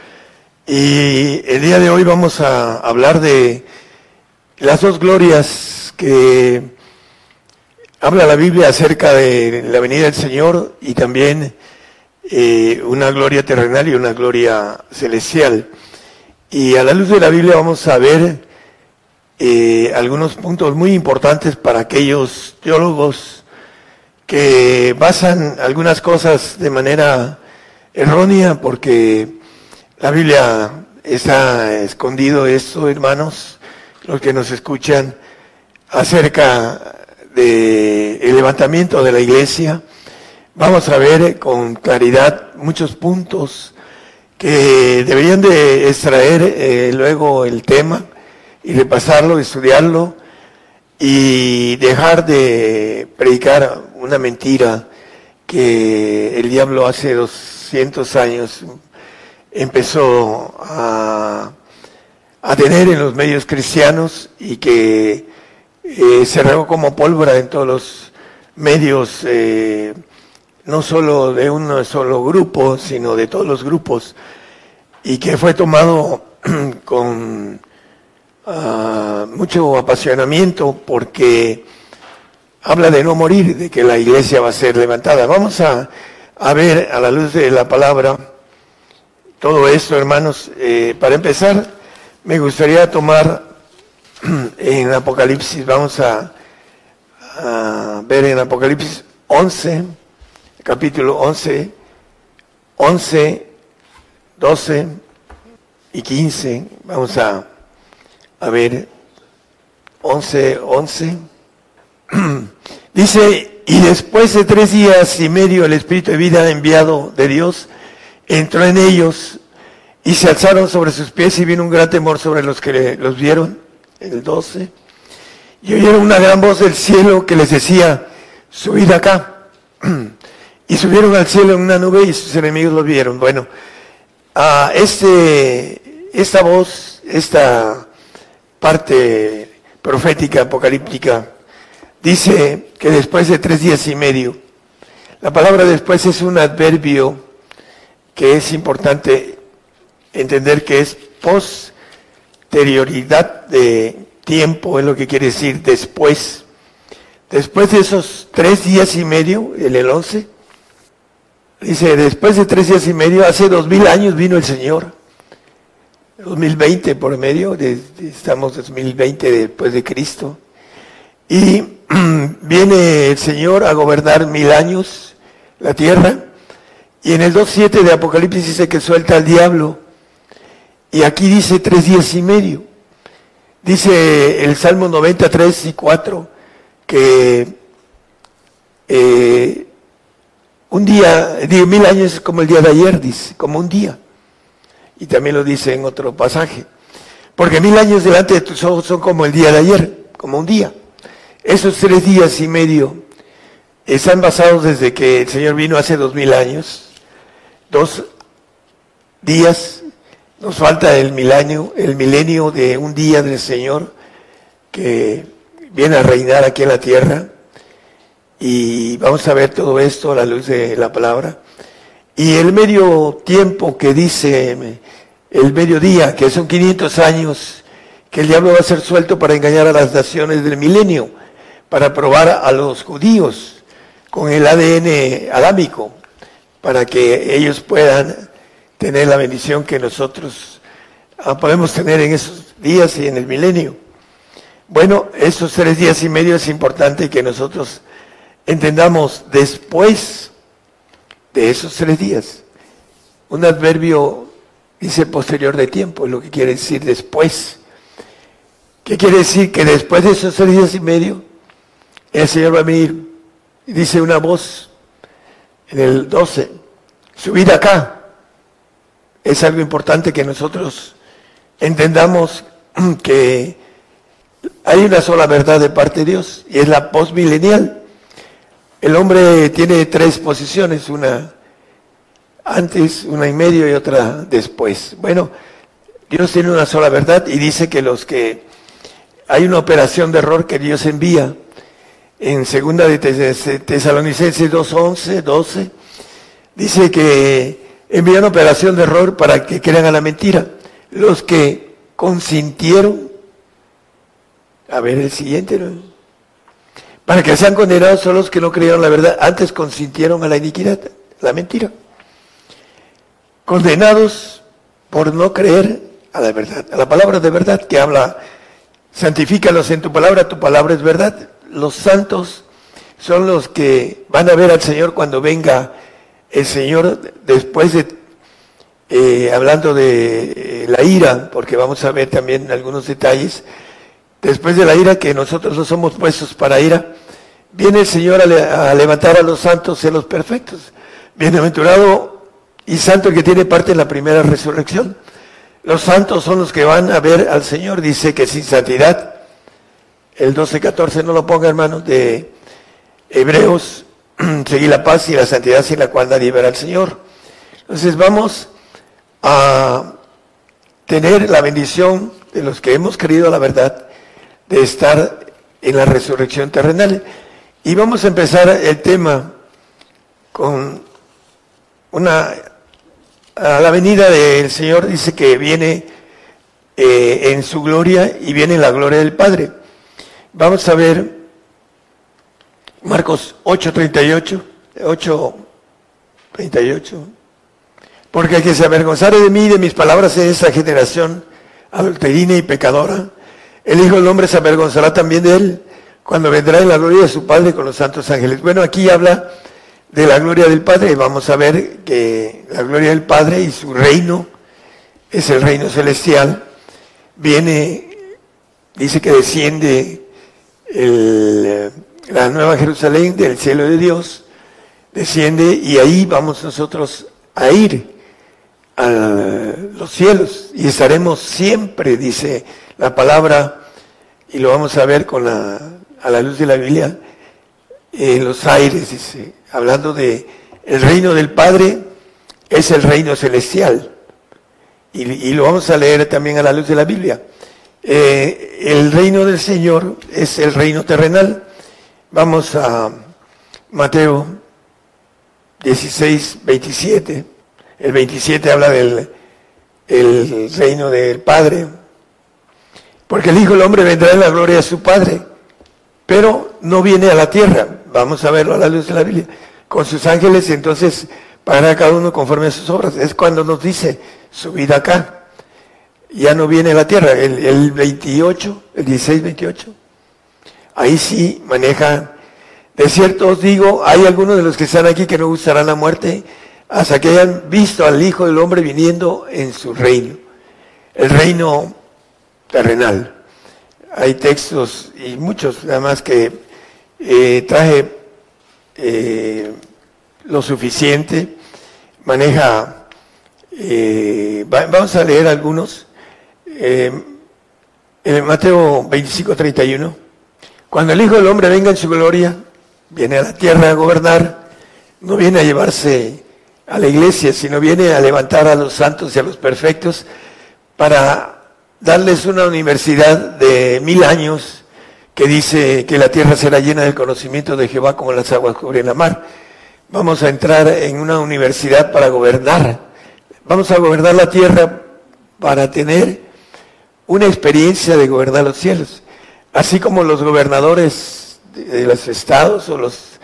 Y el día de hoy vamos a hablar de las dos glorias que habla la Biblia acerca de la venida del Señor y también eh, una gloria terrenal y una gloria celestial. Y a la luz de la Biblia vamos a ver eh, algunos puntos muy importantes para aquellos teólogos que basan algunas cosas de manera errónea porque la Biblia está escondido esto, hermanos, los que nos escuchan acerca del el levantamiento de la iglesia. Vamos a ver con claridad muchos puntos que deberían de extraer eh, luego el tema y repasarlo, estudiarlo y dejar de predicar una mentira que el diablo hace 200 años empezó a, tener en los medios cristianos y que eh, se regó como pólvora en todos los medios, eh, no solo de un solo grupo, sino de todos los grupos, y que fue tomado con ah, mucho apasionamiento porque habla de no morir, de que la iglesia va a ser levantada. Vamos a, a ver a la luz de la palabra todo esto, hermanos. Eh, para empezar, me gustaría tomar en Apocalipsis, vamos a, ver en Apocalipsis 11, capítulo 11, 11, 12 y 15. Vamos a, a ver 11, 11. Dice, y después de tres días y medio el Espíritu de vida enviado de Dios entró en ellos y se alzaron sobre sus pies y vino un gran temor sobre los que los vieron, el 12, y oyeron una gran voz del cielo que les decía, subid acá. Y subieron al cielo en una nube y sus enemigos los vieron. Bueno, a este, esta voz, esta parte profética, apocalíptica, dice que después de tres días y medio, la palabra después es un adverbio que es importante entender que es posterioridad de tiempo, es lo que quiere decir después. Después de esos tres días y medio, en el 11, dice, después de tres días y medio, hace dos mil años vino el Señor. 2020 por medio, de, estamos 2020 después de Cristo. Y viene el Señor a gobernar mil años la tierra y en el 2.7 de Apocalipsis dice que suelta al diablo. Y aquí dice tres días y medio. Dice el Salmo 93 y 4 que eh, un día, diez mil años es como el día de ayer, dice, como un día. Y también lo dice en otro pasaje. Porque mil años delante de tus ojos son como el día de ayer, como un día. Esos tres días y medio están basados desde que el Señor vino hace dos mil años dos días, nos falta el milenio, el milenio de un día del Señor que viene a reinar aquí en la tierra. Y vamos a ver todo esto a la luz de la palabra. Y el medio tiempo que dice, el mediodía, que son 500 años, que el diablo va a ser suelto para engañar a las naciones del milenio, para probar a los judíos con el ADN adámico para que ellos puedan tener la bendición que nosotros ah, podemos tener en esos días y en el milenio. Bueno, esos tres días y medio es importante que nosotros entendamos después de esos tres días. Un adverbio dice posterior de tiempo, es lo que quiere decir después. ¿Qué quiere decir? Que después de esos tres días y medio el Señor va a venir. Y dice una voz en el 12, subid acá. Es algo importante que nosotros entendamos que hay una sola verdad de parte de Dios y es la postmilenial. El hombre tiene tres posiciones, una antes, una y medio y otra después. Bueno, Dios tiene una sola verdad y dice que los que hay una operación de error que Dios envía en segunda de Tesalonicenses 2.11, 12, dice que envía una operación de error para que crean a la mentira. Los que consintieron, a ver el siguiente, para que sean condenados son los que no creyeron la verdad, antes consintieron a la iniquidad, la mentira. Condenados por no creer a la verdad, a la palabra de verdad que habla santifícalos en tu palabra, tu palabra es verdad. Los santos son los que van a ver al Señor cuando venga el Señor después de, eh, hablando de eh, la ira, porque vamos a ver también algunos detalles, después de la ira que nosotros no somos puestos para ira, viene el Señor a, a levantar a los santos y a los perfectos. Bienaventurado y santo el que tiene parte en la primera resurrección. Los santos son los que van a ver al Señor. Dice que sin santidad, el 12-14 no lo ponga hermano, de Hebreos, seguir la paz y la santidad sin la cual nadie verá al Señor. Entonces vamos a tener la bendición de los que hemos creído la verdad de estar en la resurrección terrenal. Y vamos a empezar el tema con una a la venida del Señor dice que viene eh, en su gloria y viene en la gloria del Padre. Vamos a ver Marcos 8:38, 8:38. Porque el que se avergonzare de mí y de mis palabras en esta generación adulterina y pecadora, el Hijo del Hombre se avergonzará también de él cuando vendrá en la gloria de su Padre con los santos ángeles. Bueno, aquí habla de la gloria del Padre, vamos a ver que la gloria del Padre y su reino es el reino celestial. Viene, dice que desciende la nueva Jerusalén del cielo de Dios, desciende y ahí vamos nosotros a ir a los cielos y estaremos siempre, dice la palabra, y lo vamos a ver con la, a la luz de la Biblia, en los aires, dice, hablando de el reino del Padre, es el reino celestial. Y, lo vamos a leer también a la luz de la Biblia. Eh, el reino del Señor es el reino terrenal. Vamos a Mateo 16, 27. El 27 habla del el reino del Padre. Porque el Hijo del Hombre vendrá en la gloria de su Padre, pero no viene a la tierra, Vamos a verlo a la luz de la Biblia. Con sus ángeles, entonces, para cada uno conforme a sus obras. Es cuando nos dice, subid acá. Ya no viene a la tierra. El, el 28, el 16, 28. Ahí sí maneja. De cierto os digo, hay algunos de los que están aquí que no gustarán la muerte hasta que hayan visto al Hijo del Hombre viniendo en su reino. El reino terrenal. Hay textos y muchos además que eh, traje eh, lo suficiente, maneja, eh, vamos a leer algunos. En Mateo 25, 31, cuando el Hijo del Hombre venga en su gloria, viene a la tierra a gobernar, no viene a llevarse a la iglesia, sino viene a levantar a los santos y a los perfectos para darles una universidad de mil años que dice que la tierra será llena del conocimiento de Jehová como las aguas cubren la mar. Vamos a entrar en una universidad para gobernar. Vamos a gobernar la tierra para tener una experiencia de gobernar los cielos. Así como los gobernadores de los estados o los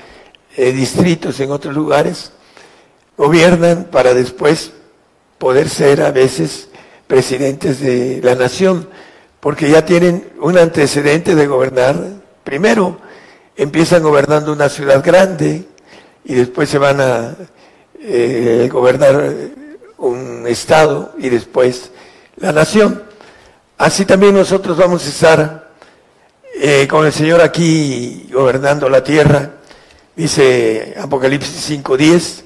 eh, distritos en otros lugares gobiernan para después poder ser a veces presidentes de la nación porque ya tienen un antecedente de gobernar. Primero empiezan gobernando una ciudad grande y después se van a eh, gobernar un estado y después la nación. Así también nosotros vamos a estar eh, con el Señor aquí gobernando la tierra, dice Apocalipsis 5.10,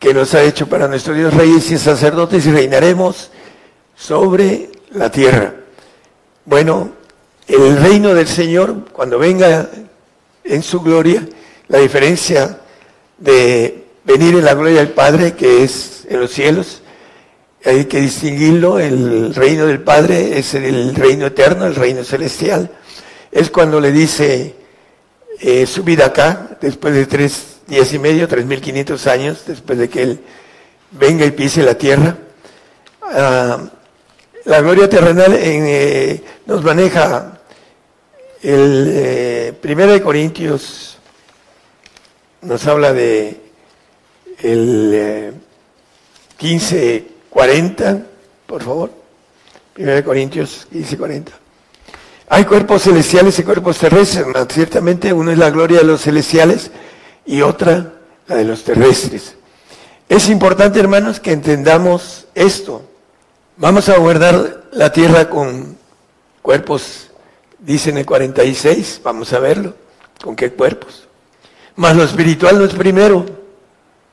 que nos ha hecho para nuestro Dios reyes y sacerdotes y reinaremos sobre la tierra. Bueno, el reino del Señor, cuando venga en su gloria, la diferencia de venir en la gloria del Padre, que es en los cielos, hay que distinguirlo, el reino del Padre es el reino eterno, el reino celestial. Es cuando le dice, eh, vida acá, después de tres días y medio, tres mil quinientos años, después de que Él venga y pise la tierra. Ah, la gloria terrenal eh, nos maneja el eh, Primero de Corintios, nos habla de el 15, eh, 40, por favor. 1 Corintios 15, 40. Hay cuerpos celestiales y cuerpos terrestres. Ciertamente uno es la gloria de los celestiales y otra la de los terrestres. Es importante, hermanos, que entendamos esto. Vamos a guardar la tierra con cuerpos, dicen el 46, vamos a verlo. ¿Con qué cuerpos? Más lo espiritual no es primero,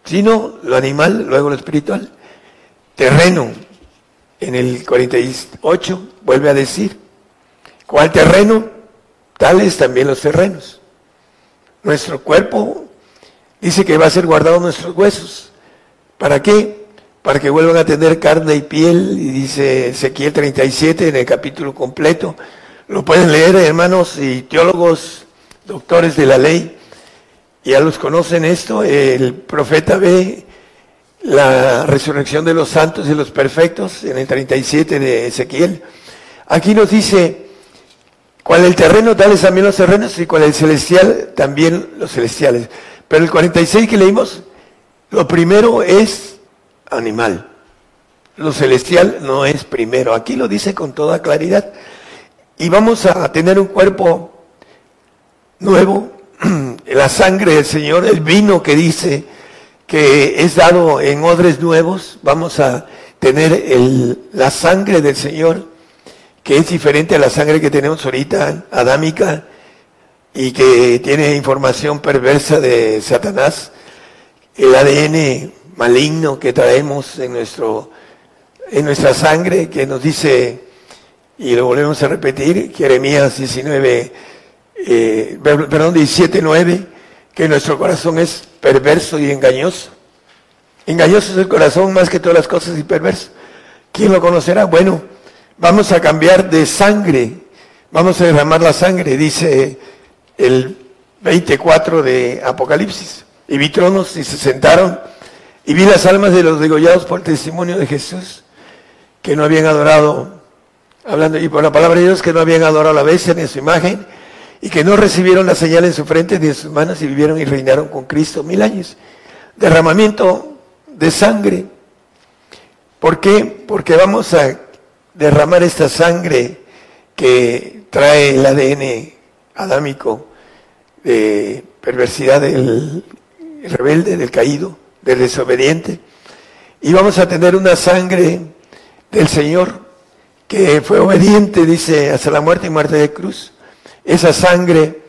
sino lo animal, luego lo espiritual. Terreno, en el 48 vuelve a decir, ¿cuál terreno? Tales también los terrenos. Nuestro cuerpo dice que va a ser guardado nuestros huesos. ¿Para qué? Para que vuelvan a tener carne y piel, y dice Ezequiel 37 en el capítulo completo. Lo pueden leer, hermanos y teólogos, doctores de la ley ya los conocen esto, el profeta ve la resurrección de los santos y los perfectos en el 37 de Ezequiel. Aquí nos dice, cuál el terreno, tales también los terrenos, y cuál el celestial, también los celestiales. Pero el 46 que leímos, lo primero es animal. Lo celestial no es primero. Aquí lo dice con toda claridad. Y vamos a tener un cuerpo nuevo, la sangre del Señor, el vino que dice que es dado en odres nuevos, vamos a tener el, la sangre del Señor, que es diferente a la sangre que tenemos ahorita, adámica, y que tiene información perversa de Satanás, el ADN maligno que traemos en, nuestro, en nuestra sangre, que nos dice, y lo volvemos a repetir, Jeremías 19, eh, perdón, 17.9, que nuestro corazón es perverso y engañoso. Engañoso es el corazón más que todas las cosas y perverso. ¿Quién lo conocerá? Bueno, vamos a cambiar de sangre, vamos a derramar la sangre, dice el 24 de Apocalipsis. Y vi tronos y se sentaron y vi las almas de los degollados por el testimonio de Jesús, que no habían adorado, hablando y por la palabra de Dios, que no habían adorado a la bestia ni a su imagen, y que no recibieron la señal en su frente ni en sus manos y vivieron y reinaron con Cristo mil años. Derramamiento de sangre. ¿Por qué? Porque vamos a derramar esta sangre que trae el ADN adámico de perversidad del rebelde, del caído, del desobediente. Y vamos a tener una sangre del Señor que fue obediente, dice, hasta la muerte y muerte de cruz esa sangre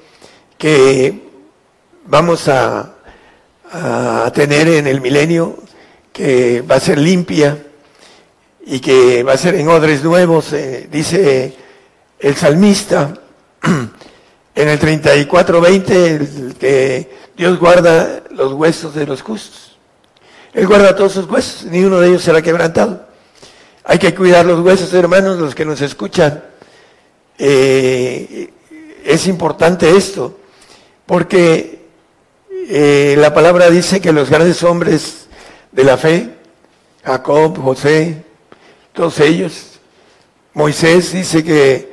que vamos a, tener en el milenio, que va a ser limpia y que va a ser en odres nuevos, eh, dice el salmista en el 34.20 que Dios guarda los huesos de los justos. Él guarda todos sus huesos, ni uno de ellos será quebrantado. Hay que cuidar los huesos, hermanos, los que nos escuchan. Eh, es importante esto, porque eh, la palabra dice que los grandes hombres de la fe, Jacob, José, todos ellos, Moisés dice que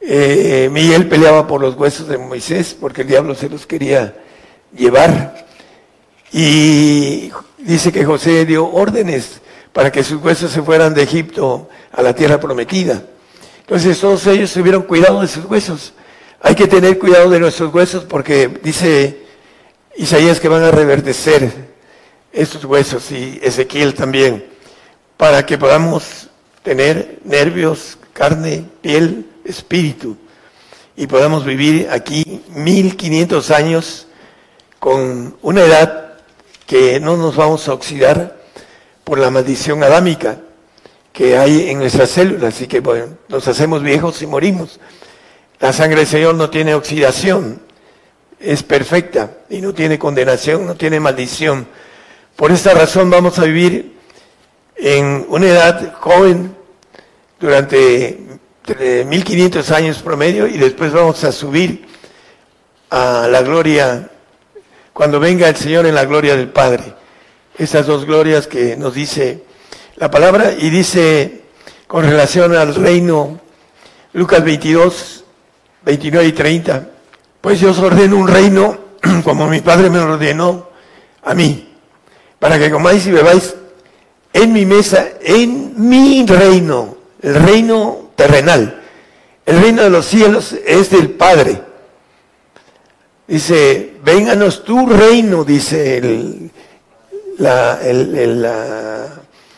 eh, Miguel peleaba por los huesos de Moisés porque el diablo se los quería llevar. Y dice que José dio órdenes para que sus huesos se fueran de Egipto a la tierra prometida. Entonces todos ellos tuvieron cuidado de sus huesos. Hay que tener cuidado de nuestros huesos porque dice Isaías que van a reverdecer estos huesos y Ezequiel también, para que podamos tener nervios, carne, piel, espíritu. y podamos vivir aquí 1500 años con una edad que no nos vamos a oxidar por la maldición adámica que hay en nuestras células y que bueno, nos hacemos viejos y morimos. La sangre del Señor no tiene oxidación, es perfecta y no tiene condenación, no tiene maldición. Por esta razón vamos a vivir en una edad joven durante 1500 años promedio y después vamos a subir a la gloria cuando venga el Señor en la gloria del Padre. Esas dos glorias que nos dice la palabra y dice con relación al reino, Lucas 22, 29 y 30, pues yo os ordeno un reino como mi Padre me ordenó a mí, para que comáis y bebáis en mi mesa, en mi reino, el reino terrenal. El reino de los cielos es del Padre. Dice, vénganos tu reino, dice el,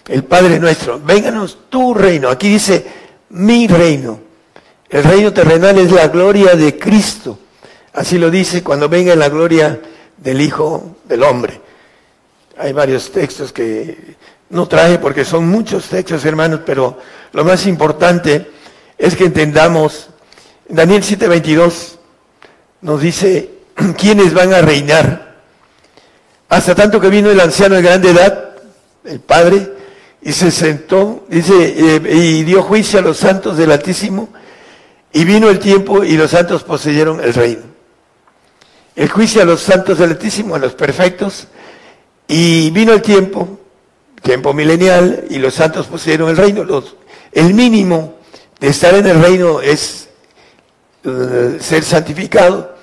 el Padre nuestro, vénganos tu reino. Aquí dice mi reino. El reino terrenal es la gloria de Cristo. Así lo dice cuando venga la gloria del Hijo del Hombre. Hay varios textos que no traje porque son muchos textos, hermanos, pero lo más importante es que entendamos, Daniel 7:22 nos dice quiénes van a reinar. Hasta tanto que vino el anciano de grande edad, el Padre, y se sentó, dice, eh, y dio juicio a los santos del Altísimo, y vino el tiempo y los santos poseyeron el reino. El juicio a los santos del Altísimo, a los perfectos, y vino el tiempo, tiempo milenial, y los santos poseyeron el reino. El mínimo de estar en el reino es eh, ser santificado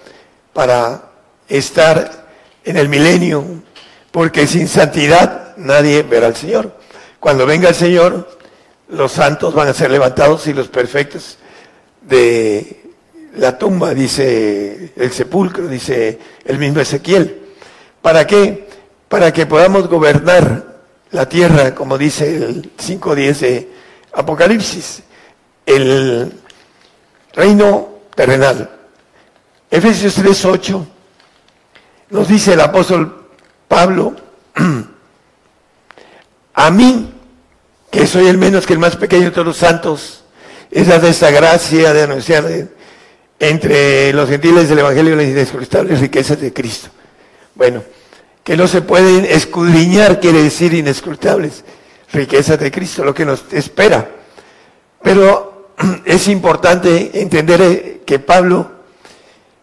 para estar en el milenio, porque sin santidad nadie verá al Señor. Cuando venga el Señor, los santos van a ser levantados y los perfectos de la tumba, dice el sepulcro, dice el mismo Ezequiel. ¿Para qué? Para que podamos gobernar la tierra, como dice el 5.10 de Apocalipsis, el reino terrenal. Efesios 3.8 nos dice el apóstol Pablo, A mí, que soy el menos que el más pequeño de todos los santos, esa de esa gracia de anunciar entre los gentiles del Evangelio las inescrutables riquezas de Cristo. Bueno, que no se pueden escudriñar, quiere decir inescrutables riquezas de Cristo, lo que nos espera. Pero es importante entender que Pablo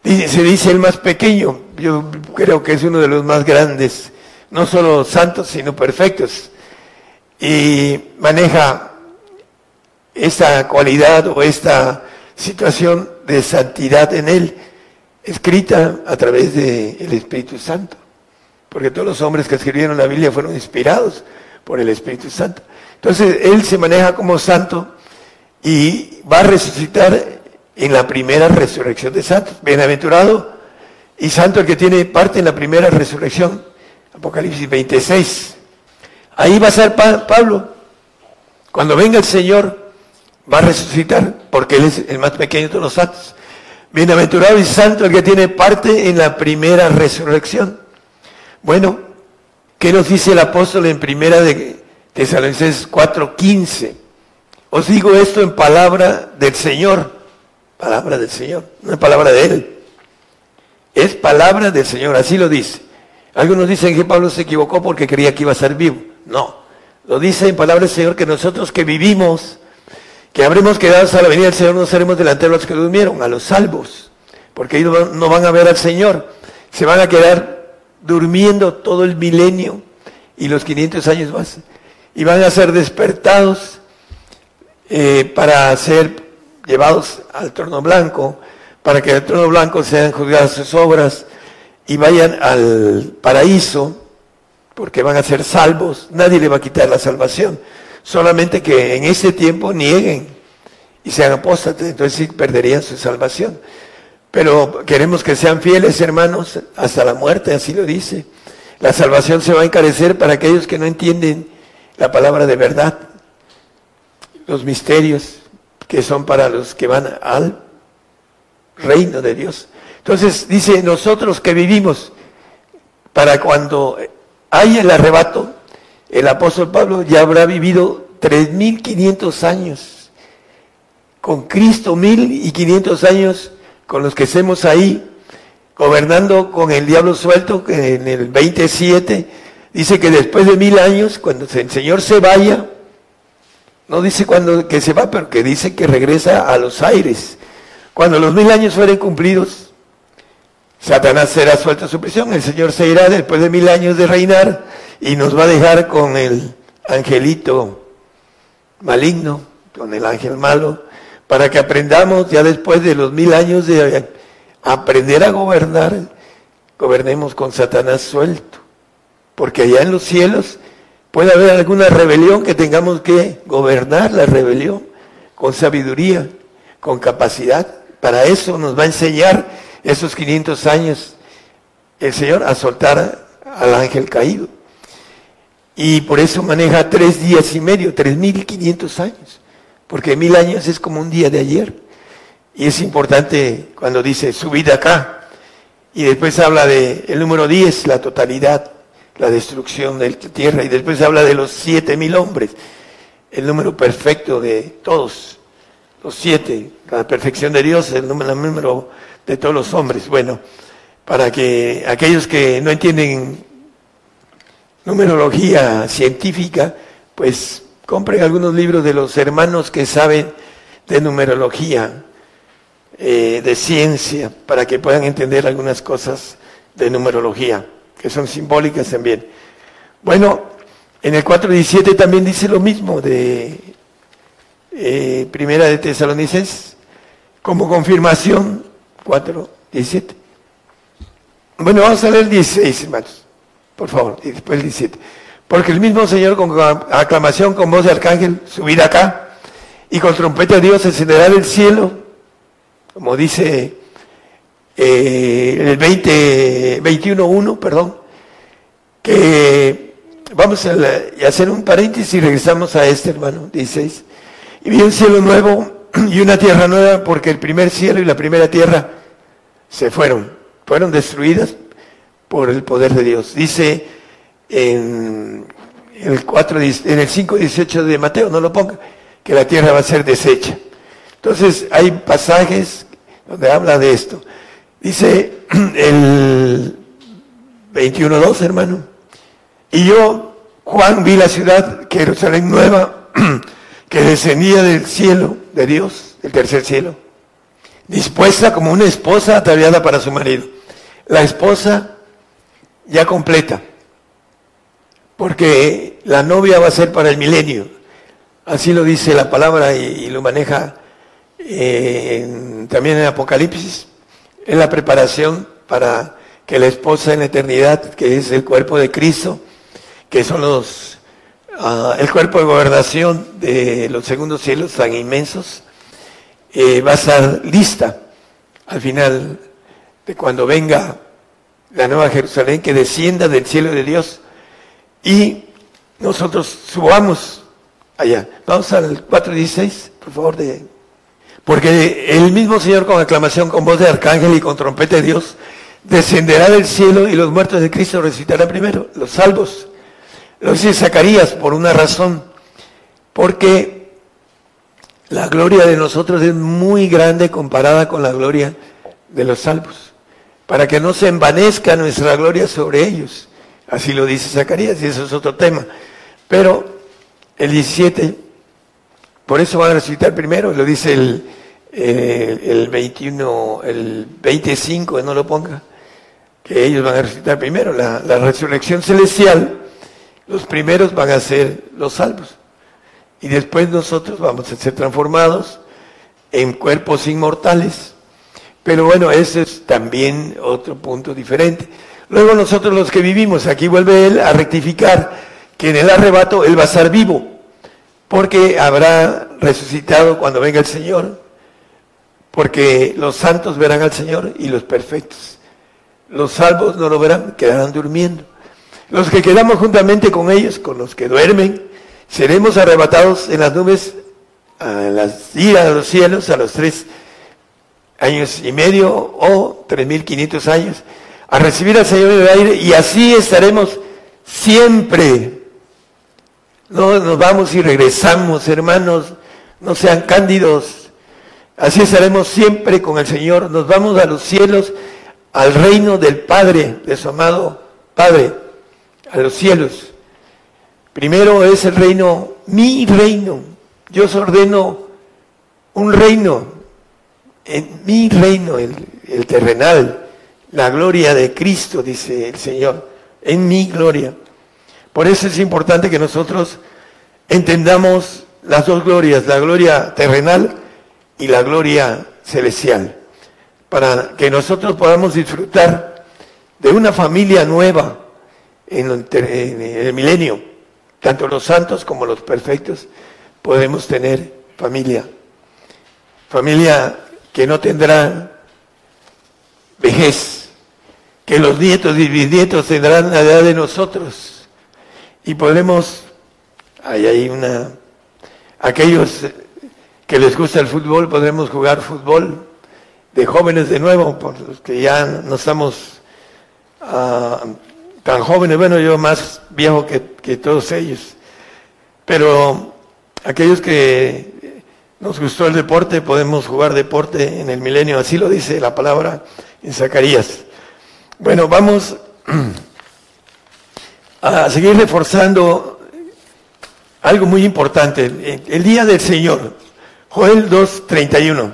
se dice el más pequeño, yo creo que es uno de los más grandes, no solo santos, sino perfectos y maneja esta cualidad o esta situación de santidad en él, escrita a través del Espíritu Santo. Porque todos los hombres que escribieron la Biblia fueron inspirados por el Espíritu Santo. Entonces, él se maneja como santo y va a resucitar en la primera resurrección de santos. Bienaventurado y santo el que tiene parte en la primera resurrección. Apocalipsis 26. Ahí va a ser Pablo. Cuando venga el Señor, va a resucitar, porque Él es el más pequeño de todos los santos. Bienaventurado y santo el que tiene parte en la primera resurrección. Bueno, ¿qué nos dice el apóstol en primera de Tesalonicenses 4:15? Os digo esto en palabra del Señor, palabra del Señor, no es palabra de Él. Es palabra del Señor, así lo dice. Algunos dicen que Pablo se equivocó porque creía que iba a ser vivo. No, lo dice en palabra del Señor que nosotros que vivimos, que habremos quedado hasta la venida del Señor, no seremos delanteros a los que durmieron, a los salvos, porque ellos no van a ver al Señor, se van a quedar durmiendo todo el milenio y los 500 años más, y van a ser despertados eh, para ser llevados al trono blanco, para que el trono blanco sean juzgadas sus obras y vayan al paraíso porque van a ser salvos, nadie le va a quitar la salvación, solamente que en ese tiempo nieguen y sean apóstatas, entonces perderían su salvación. Pero queremos que sean fieles, hermanos, hasta la muerte, así lo dice. La salvación se va a encarecer para aquellos que no entienden la palabra de verdad, los misterios que son para los que van al reino de Dios. Entonces dice, nosotros que vivimos para cuando haya el arrebato, el apóstol Pablo ya habrá vivido 3.500 años con Cristo, 1.500 años con los que estemos ahí, gobernando con el diablo suelto, que en el 27 dice que después de mil años, cuando el Señor se vaya, no dice cuando que se va, pero que dice que regresa a los aires. Cuando los mil años fueren cumplidos, Satanás será suelto a su prisión, el Señor se irá después de mil años de reinar y nos va a dejar con el angelito maligno, con el ángel malo, para que aprendamos ya después de los mil años de aprender a gobernar, gobernemos con Satanás suelto. Porque allá en los cielos puede haber alguna rebelión que tengamos que gobernar la rebelión con sabiduría, con capacidad. Para eso nos va a enseñar esos 500 años el Señor a soltar al ángel caído. Y por eso maneja tres días y medio, tres mil quinientos años, porque mil años es como un día de ayer. Y es importante cuando dice subida acá, y después habla de el número 10, la totalidad, la destrucción de la tierra, y después habla de los siete mil hombres, el número perfecto de todos, los siete, la perfección de Dios, el número, el número de todos los hombres. Bueno, para que aquellos que no entienden numerología científica, pues compren algunos libros de los hermanos que saben de numerología, eh, de ciencia, para que puedan entender algunas cosas de numerología, que son simbólicas también. Bueno, en el 4.17 también dice lo mismo de eh, Primera de Tesalonicenses, como confirmación 4.17. Bueno, vamos a leer 16, hermanos por favor, y después el 17. Porque el mismo Señor con aclamación, con voz de arcángel, subirá acá, y con trompeta de Dios encenderá del cielo, como dice eh, el 20, 21.1, perdón, que vamos a, hacer un paréntesis y regresamos a este, hermano, 16. Y vi un cielo nuevo y una tierra nueva, porque el primer cielo y la primera tierra se fueron, fueron destruidas por el poder de Dios. Dice en el, 4, en el 5.18 de Mateo, no lo ponga, que la tierra va a ser deshecha. Entonces hay pasajes donde habla de esto. Dice el 21.2, hermano. Y yo, Juan, vi la ciudad, Jerusalén nueva, que descendía del cielo de Dios, del tercer cielo, dispuesta como una esposa ataviada para su marido. La esposa ya completa, porque la novia va a ser para el milenio, así lo dice la palabra y, lo maneja eh, también en Apocalipsis, es la preparación para que la esposa en la eternidad, que es el cuerpo de Cristo, que son los ah, el cuerpo de gobernación de los segundos cielos tan inmensos, eh, va a estar lista al final de cuando venga la nueva Jerusalén que descienda del cielo de Dios y nosotros subamos allá. Vamos al 4.16, por favor, de... Porque el mismo Señor con aclamación, con voz de arcángel y con trompeta de Dios, descenderá del cielo y los muertos de Cristo resucitarán primero, los salvos. Lo dice Zacarías por una razón, porque la gloria de nosotros es muy grande comparada con la gloria de los salvos para que no se envanezca nuestra gloria sobre ellos. Así lo dice Zacarías y eso es otro tema. Pero el 17, por eso van a resucitar primero, lo dice el, el 21, el 25, no lo ponga, que ellos van a resucitar primero. La resurrección celestial, los primeros van a ser los salvos. Y después nosotros vamos a ser transformados en cuerpos inmortales pero bueno, ese es también otro punto diferente. Luego nosotros los que vivimos, aquí vuelve él a rectificar que en el arrebato él va a estar vivo, porque habrá resucitado cuando venga el Señor, porque los santos verán al Señor y los perfectos. Los salvos no lo verán, quedarán durmiendo. Los que quedamos juntamente con ellos, con los que duermen, seremos arrebatados en las nubes a las iras de los cielos, a los tres años y medio o 3.500 años, a recibir al Señor en el aire y así estaremos siempre. No nos vamos y regresamos, hermanos, no sean cándidos. Así estaremos siempre con el Señor. Nos vamos a los cielos, al reino del Padre, de su amado Padre, a los cielos. Primero es el reino, mi reino. Yo os ordeno un reino, en mi reino, el, el terrenal, la gloria de Cristo, dice el Señor, en mi gloria. Por eso es importante que nosotros entendamos las dos glorias, la gloria terrenal y la gloria celestial, para que nosotros podamos disfrutar de una familia nueva en el milenio. Tanto los santos como los perfectos podemos tener familia. Familia que no tendrá vejez, que los nietos y bisnietos tendrán la edad de nosotros. Y podremos, hay ahí una, aquellos que les gusta el fútbol, podremos jugar fútbol de jóvenes de nuevo, porque ya no estamos ah, tan jóvenes, bueno, yo más viejo que, que todos ellos, pero aquellos que nos gustó el deporte, podemos jugar deporte en el milenio, así lo dice la palabra en Zacarías. Bueno, vamos a seguir reforzando algo muy importante. El día del Señor, Joel 2.31.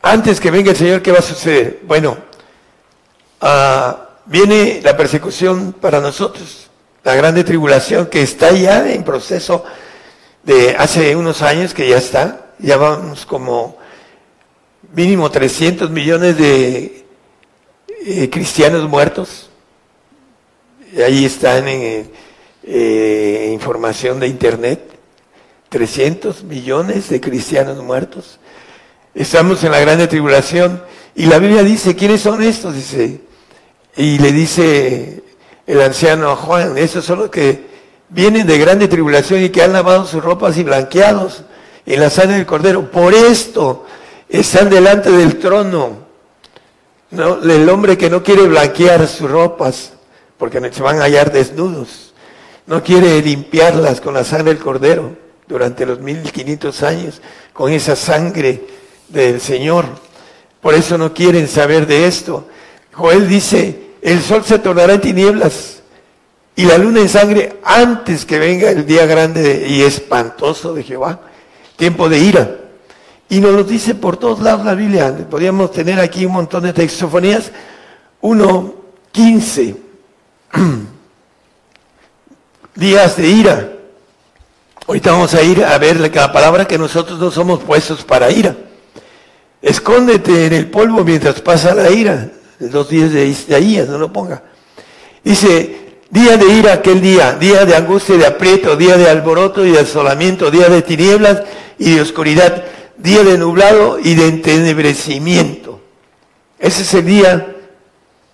Antes que venga el Señor, ¿qué va a suceder? Bueno, ah, viene la persecución para nosotros, la grande tribulación que está ya en proceso de hace unos años que ya está, ya vamos como mínimo 300 millones de eh, cristianos muertos. Ahí están en eh, información de internet. 300 millones de cristianos muertos. Estamos en la grande tribulación y la Biblia dice, ¿quiénes son estos? Dice, y le dice el anciano a Juan, esos son los que vienen de grande tribulación y que han lavado sus ropas y blanqueados en la sangre del cordero. Por esto están delante del trono no, el hombre que no quiere blanquear sus ropas, porque se van a hallar desnudos, no quiere limpiarlas con la sangre del cordero durante los 1500 años, con esa sangre del Señor. Por eso no quieren saber de esto. Joel dice, el sol se tornará en tinieblas y la luna en sangre antes que venga el día grande y espantoso de Jehová, tiempo de ira. Y nos lo dice por todos lados la Biblia. Podríamos tener aquí un montón de textofonías. 1, 15. Días de ira. Ahorita vamos a ir a ver la palabra que nosotros no somos puestos para ira. Escóndete en el polvo mientras pasa la ira. Los días de Isaías, no lo ponga. Dice, día de ira aquel día, día de angustia y de aprieto, día de alboroto y de asolamiento, día de tinieblas y de oscuridad día de nublado y de entenebrecimiento. Ese es el día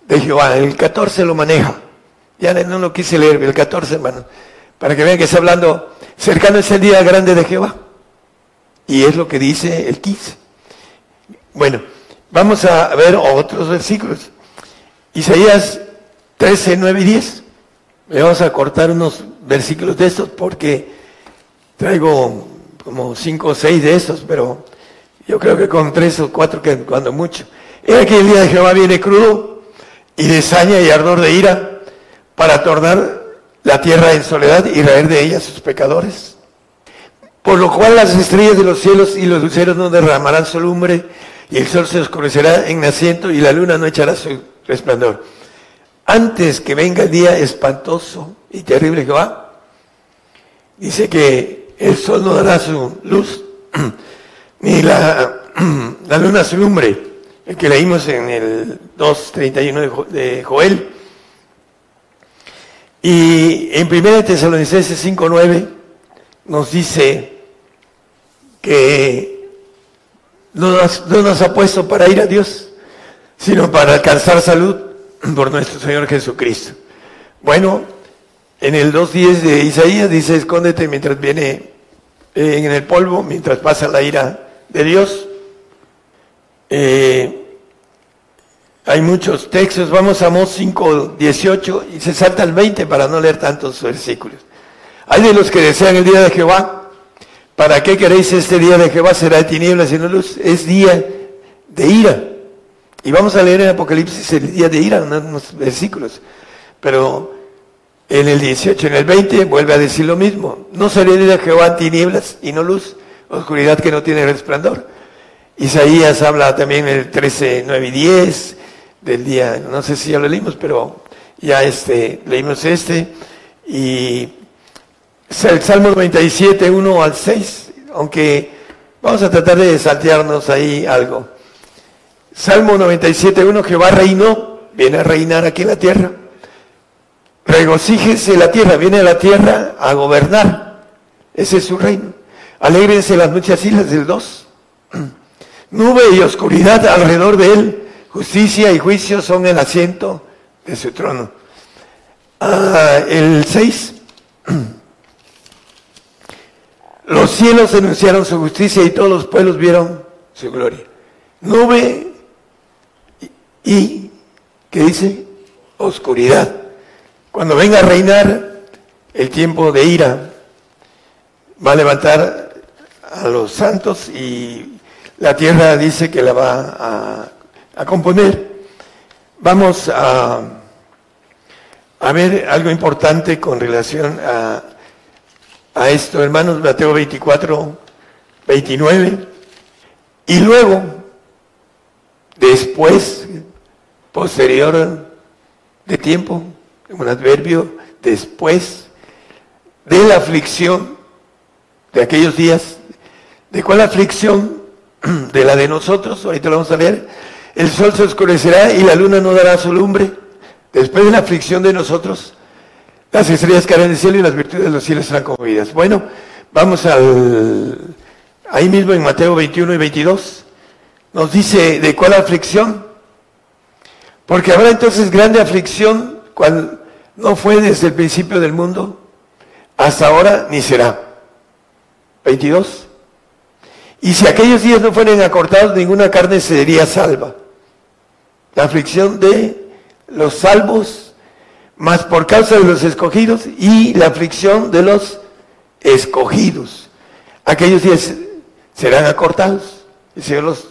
de Jehová. El 14 lo maneja. Ya no lo quise leer, el 14, hermano, para que vean que está hablando, cercano es el día grande de Jehová. Y es lo que dice el 15. Bueno, vamos a ver otros versículos. Isaías 13, 9 y 10. Le vamos a cortar unos versículos de estos porque traigo como cinco o seis de esos, pero yo creo que con tres o cuatro, que cuando mucho. Era que el día de Jehová viene crudo y de saña y ardor de ira para tornar la tierra en soledad y raer de ella sus pecadores. Por lo cual las estrellas de los cielos y los luceros no derramarán su lumbre y el sol se oscurecerá en naciento y la luna no echará su resplandor. Antes que venga el día espantoso y terrible que va, dice que el sol no dará su luz, ni la, luna su lumbre, el que leímos en el 2.31 de Joel. Y en 1 Tesalonicenses 5.9 nos dice que no nos ha puesto para ir a Dios, sino para alcanzar salud por nuestro Señor Jesucristo. Bueno, en el 2.10 de Isaías dice, escóndete mientras viene en el polvo, mientras pasa la ira de Dios. Eh, hay muchos textos, vamos a Amós 5, 18 y se salta el 20 para no leer tantos versículos. Hay de los que desean el día de Jehová. ¿Para qué queréis este día de Jehová? Será de tinieblas y no luz. Es día de ira. Y vamos a leer en Apocalipsis el día de ira, unos versículos. Pero en el 18, en el 20, vuelve a decir lo mismo. No será de Jehová tinieblas y no luz, oscuridad que no tiene resplandor. Isaías habla también en el 13, 9 y 10 del día, no sé si ya lo leímos, pero ya este, leímos este. Y el Salmo 97, 1 al 6, aunque vamos a tratar de saltearnos ahí algo. Salmo 97, 1, Jehová reinó, viene a reinar aquí en la tierra. Regocíjese la tierra, viene a la tierra a gobernar. Ese es su reino. Alégrense las muchas islas del 2. Nube y oscuridad alrededor de él. Justicia y juicio son el asiento de su trono. Ah, el 6. Los cielos denunciaron su justicia y todos los pueblos vieron su gloria. Nube y, ¿qué dice? Oscuridad. Cuando venga a reinar el tiempo de ira, va a levantar a los santos y la tierra dice que la va a, componer. Vamos a, a, ver algo importante con relación a, a esto, hermanos, Mateo 24, 29. Y luego, después, posterior de tiempo, un adverbio, después de la aflicción de aquellos días. ¿De cuál aflicción? De la de nosotros, ahorita lo vamos a leer. El sol se oscurecerá y la luna no dará su lumbre. Después de la aflicción de nosotros, las estrellas caerán del cielo y las virtudes de los cielos serán conmovidas. Bueno, vamos al, ahí mismo en Mateo 21 y 22. Nos dice de cuál aflicción. Porque habrá entonces grande aflicción, cual no fue desde el principio del mundo, hasta ahora ni será. 22. Y si aquellos días no fueran acortados, ninguna carne sería salva. La aflicción de los salvos, más por causa de los escogidos, y la aflicción de los escogidos. Aquellos días serán acortados. El Señor los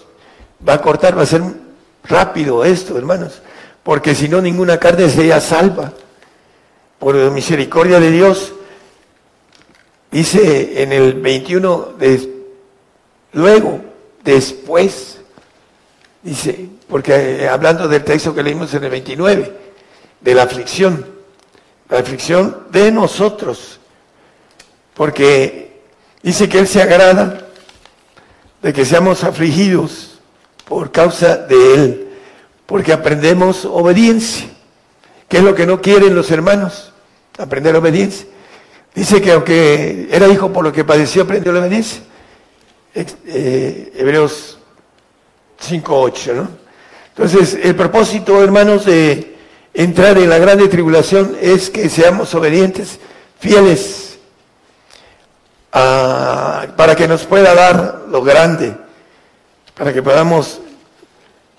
va a cortar, va a ser rápido esto, hermanos, porque si no, ninguna carne sería salva. Por misericordia de Dios, Dice en el 21, luego, después, dice, porque eh, hablando del texto que leímos en el 29, de la aflicción, la aflicción de nosotros, porque dice que Él se agrada de que seamos afligidos por causa de Él, porque aprendemos obediencia, que es lo que no quieren los hermanos, aprender obediencia. Dice que aunque era hijo por lo que padeció, aprendió la obediencia. Eh, Hebreos 5.8, ¿no? Entonces, el propósito, hermanos, de entrar en la grande tribulación es que seamos obedientes, fieles, para que nos pueda dar lo grande, para que podamos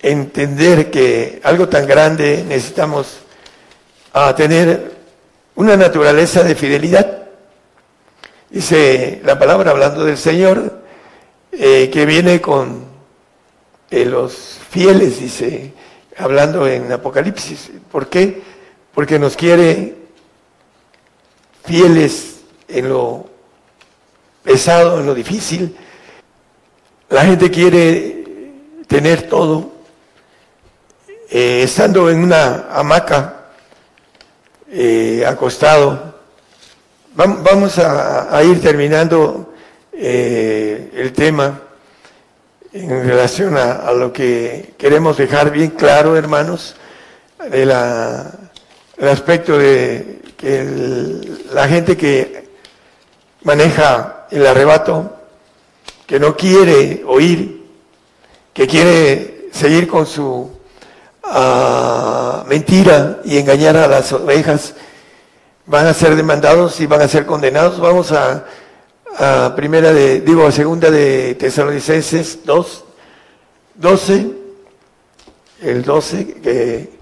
entender que algo tan grande necesitamos a tener una naturaleza de fidelidad. Dice la palabra hablando del Señor, eh, que viene con eh, los fieles, dice, hablando en Apocalipsis. ¿Por qué? Porque nos quiere fieles en lo pesado, en lo difícil. La gente quiere tener todo. Eh, estando en una hamaca, acostado, Vamos a, ir terminando eh, el tema en relación a, lo que queremos dejar bien claro, hermanos, el aspecto de que la gente que maneja el arrebato, que no quiere oír, que quiere seguir con su ah, mentira y engañar a las ovejas, van a ser demandados y van a ser condenados. Vamos a, a primera de, digo, a segunda de Tesalonicenses 2, 12, el 12, que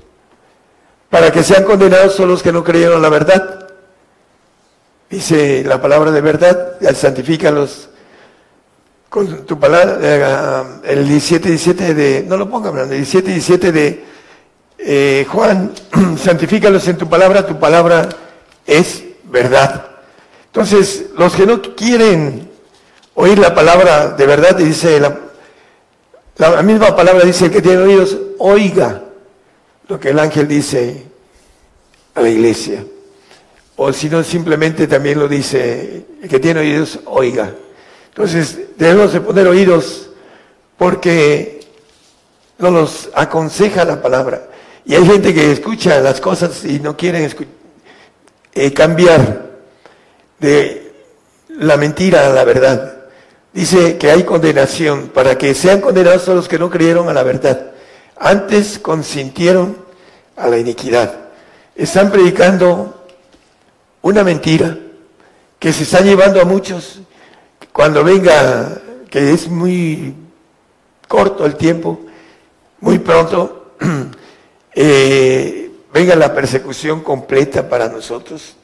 para que sean condenados son los que no creyeron la verdad. Dice la palabra de verdad, santifícalos con tu palabra, eh, el 17, 17 de, no lo ponga, el 17, 17 de eh, Juan, santifícalos en tu palabra, tu palabra es verdad. Entonces, los que no quieren oír la palabra de verdad, dice la, la misma palabra dice, el que tiene oídos, oiga lo que el ángel dice a la iglesia. O si no, simplemente también lo dice, el que tiene oídos, oiga. Entonces, debemos de poner oídos porque no nos aconseja la palabra. Y hay gente que escucha las cosas y no quieren eh, cambiar de la mentira a la verdad. Dice que hay condenación para que sean condenados los que no creyeron a la verdad. Antes consintieron a la iniquidad. Están predicando una mentira que se está llevando a muchos. Cuando venga, que es muy corto el tiempo, muy pronto, eh, venga la persecución completa para nosotros,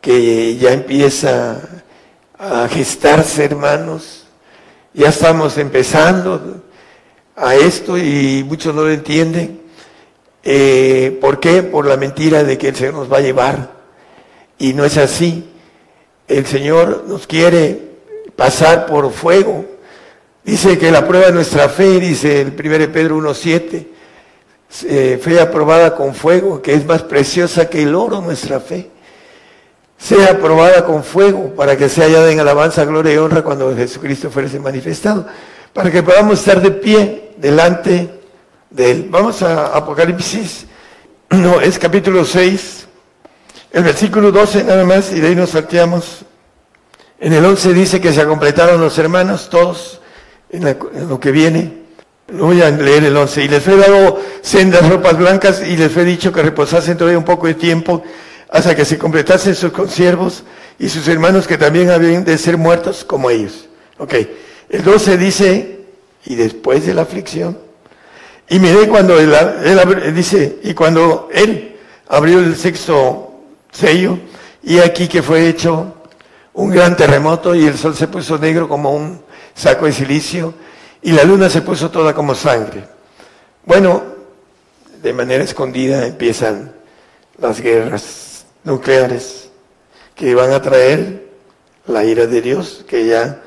que ya empieza a gestarse, hermanos. Ya estamos empezando a esto y muchos no lo entienden. Eh, ¿Por qué? Por la mentira de que el Señor nos va a llevar. Y no es así. El Señor nos quiere pasar por fuego. Dice que la prueba de nuestra fe, dice el 1 Pedro 1.7, eh, fe aprobada con fuego, que es más preciosa que el oro nuestra fe sea aprobada con fuego para que sea hallada en alabanza, gloria y honra cuando Jesucristo fuese manifestado, para que podamos estar de pie delante de Él. Vamos a Apocalipsis, no, es capítulo 6, el versículo 12 nada más, y de ahí nos salteamos. En el 11 dice que se completaron los hermanos, todos, en, en lo que viene. Voy a leer el 11. Y les he dado sendas ropas blancas y les he dicho que reposasen todavía un poco de tiempo hasta que se completasen sus consiervos y sus hermanos que también habían de ser muertos como ellos. Ok, el 12 dice, y después de la aflicción, y miré cuando él, dice, y cuando él abrió el sexto sello, y aquí que fue hecho un gran terremoto y el sol se puso negro como un saco de silicio y la luna se puso toda como sangre. Bueno, de manera escondida empiezan las guerras nucleares que van a traer la ira de Dios, que ya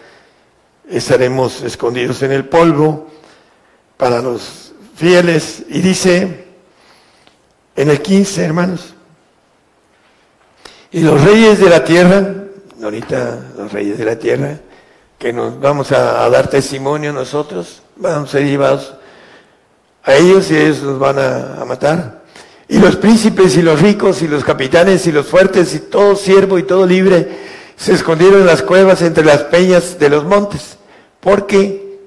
estaremos escondidos en el polvo para los fieles. Y dice en el 15, hermanos, y los reyes de la tierra, ahorita los reyes de la tierra, que nos vamos a, dar testimonio nosotros, vamos a ser llevados a ellos y ellos nos van a matar. Y los príncipes y los ricos y los capitanes y los fuertes y todo siervo y todo libre se escondieron en las cuevas entre las peñas de los montes, porque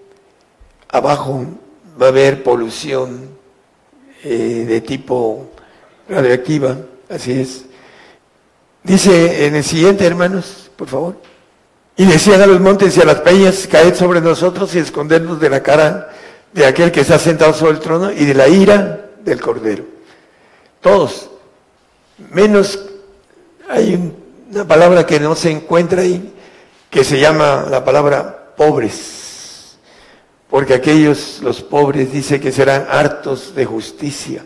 abajo va a haber polución eh, de tipo radioactiva, así es. Dice en el siguiente, hermanos, por favor. Y decían a los montes y a las peñas, caed sobre nosotros y escondernos de la cara de aquel que está sentado sobre el trono y de la ira del cordero. Todos. Menos hay una palabra que no se encuentra ahí, que se llama la palabra pobres. Porque aquellos, los pobres, dice que serán hartos de justicia.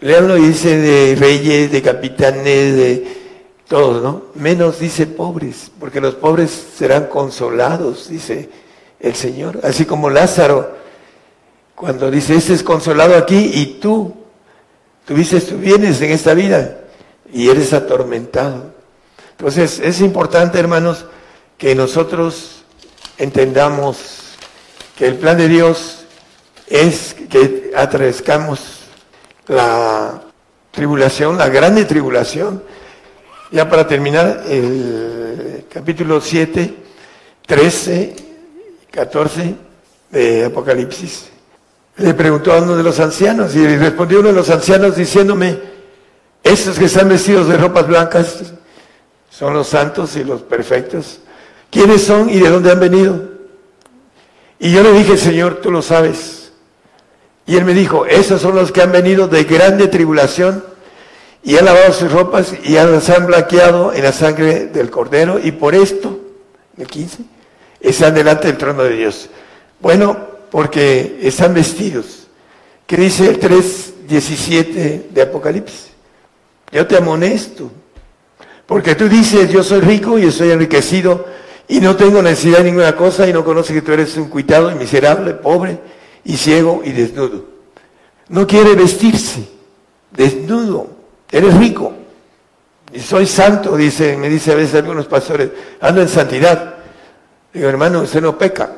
Leanlo dice de reyes, de capitanes, de todos, ¿no? Menos dice pobres, porque los pobres serán consolados, dice el Señor. Así como Lázaro, cuando dice, este es consolado aquí y tú Tuviste tus bienes en esta vida y eres atormentado. Entonces es importante, hermanos, que nosotros entendamos que el plan de Dios es que atravescamos la tribulación, la grande tribulación. Ya para terminar, el capítulo 7, 13, 14 de Apocalipsis. Le preguntó a uno de los ancianos y respondió uno de los ancianos diciéndome, esos que están vestidos de ropas blancas son los santos y los perfectos. ¿Quiénes son y de dónde han venido? Y yo le dije, Señor, tú lo sabes. Y él me dijo, esos son los que han venido de grande tribulación y han lavado sus ropas y se han blanqueado en la sangre del cordero y por esto, el 15, están delante del trono de Dios. Bueno, porque están vestidos. ¿Qué dice el 3.17 de Apocalipsis? Yo te amonesto, porque tú dices, yo soy rico y estoy enriquecido y no tengo necesidad de ninguna cosa y no conoces que tú eres un cuitado y miserable, pobre y ciego y desnudo. No quiere vestirse, desnudo, eres rico. Y soy santo, dice, me dice a veces algunos pastores, ando en santidad. Digo, hermano, usted no peca.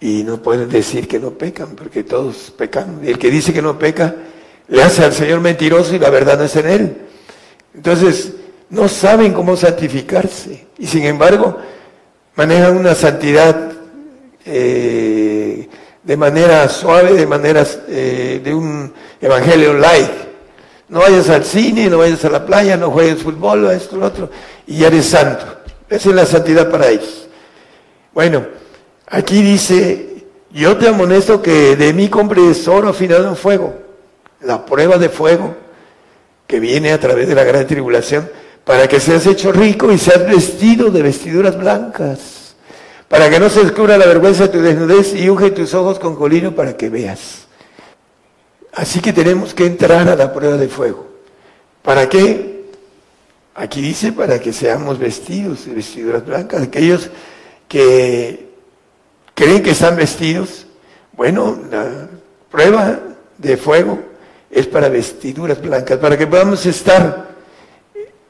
Y no pueden decir que no pecan, porque todos pecan. Y el que dice que no peca, le hace al Señor mentiroso y la verdad no es en él. Entonces, no saben cómo santificarse. Y sin embargo, manejan una santidad eh, de manera suave, de manera eh, de un evangelio light. No vayas al cine, no vayas a la playa, no juegues fútbol, esto, lo otro, y ya eres santo. Esa es la santidad para ellos. Bueno, aquí dice, yo te amonesto que de mí compres oro afinado en fuego, la prueba de fuego que viene a través de la gran tribulación, para que seas hecho rico y seas vestido de vestiduras blancas, para que no se descubra la vergüenza de tu desnudez y unge tus ojos con colino para que veas. Así que tenemos que entrar a la prueba de fuego. ¿Para qué? Aquí dice para que seamos vestidos de vestiduras blancas, aquellos que creen que están vestidos, bueno, la prueba de fuego es para vestiduras blancas, para que podamos estar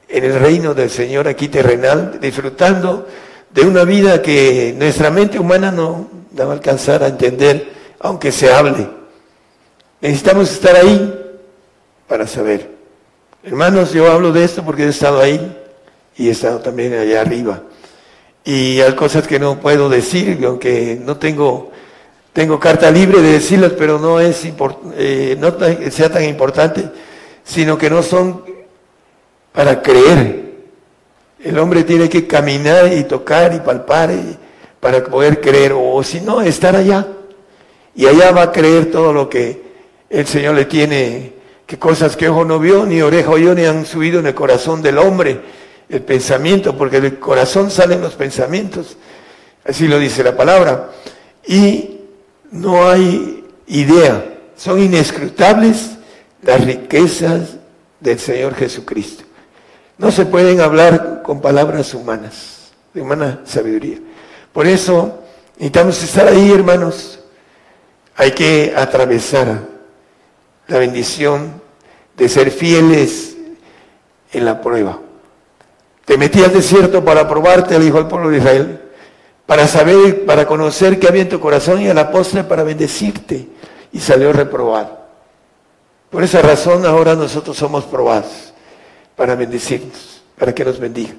en el reino del Señor aquí terrenal, disfrutando de una vida que nuestra mente humana no, va a alcanzar a entender, aunque se hable. Necesitamos estar ahí para saber. Hermanos, yo hablo de esto porque he estado ahí y he estado también allá arriba y hay cosas que no puedo decir, aunque no tengo, tengo carta libre de decirlas, pero no es eh, no sea tan importante, sino que no son para creer. El hombre tiene que caminar y tocar y palpar para poder creer, o si no, estar allá. Y allá va a creer todo lo que el Señor le tiene, que cosas que ojo no vio, ni oreja oyó, ni han subido en el corazón del hombre el pensamiento, porque del corazón salen los pensamientos, así lo dice la palabra, y no hay idea, son inescrutables las riquezas del Señor Jesucristo. No se pueden hablar con palabras humanas, de humana sabiduría. Por eso necesitamos estar ahí, hermanos. Hay que atravesar la bendición de ser fieles en la prueba. Te metí al desierto para probarte, le dijo al pueblo de Israel, para saber, para conocer qué había en tu corazón y a la postre para bendecirte. Y salió reprobado. Por esa razón ahora nosotros somos probados para bendecirnos, para que nos bendiga.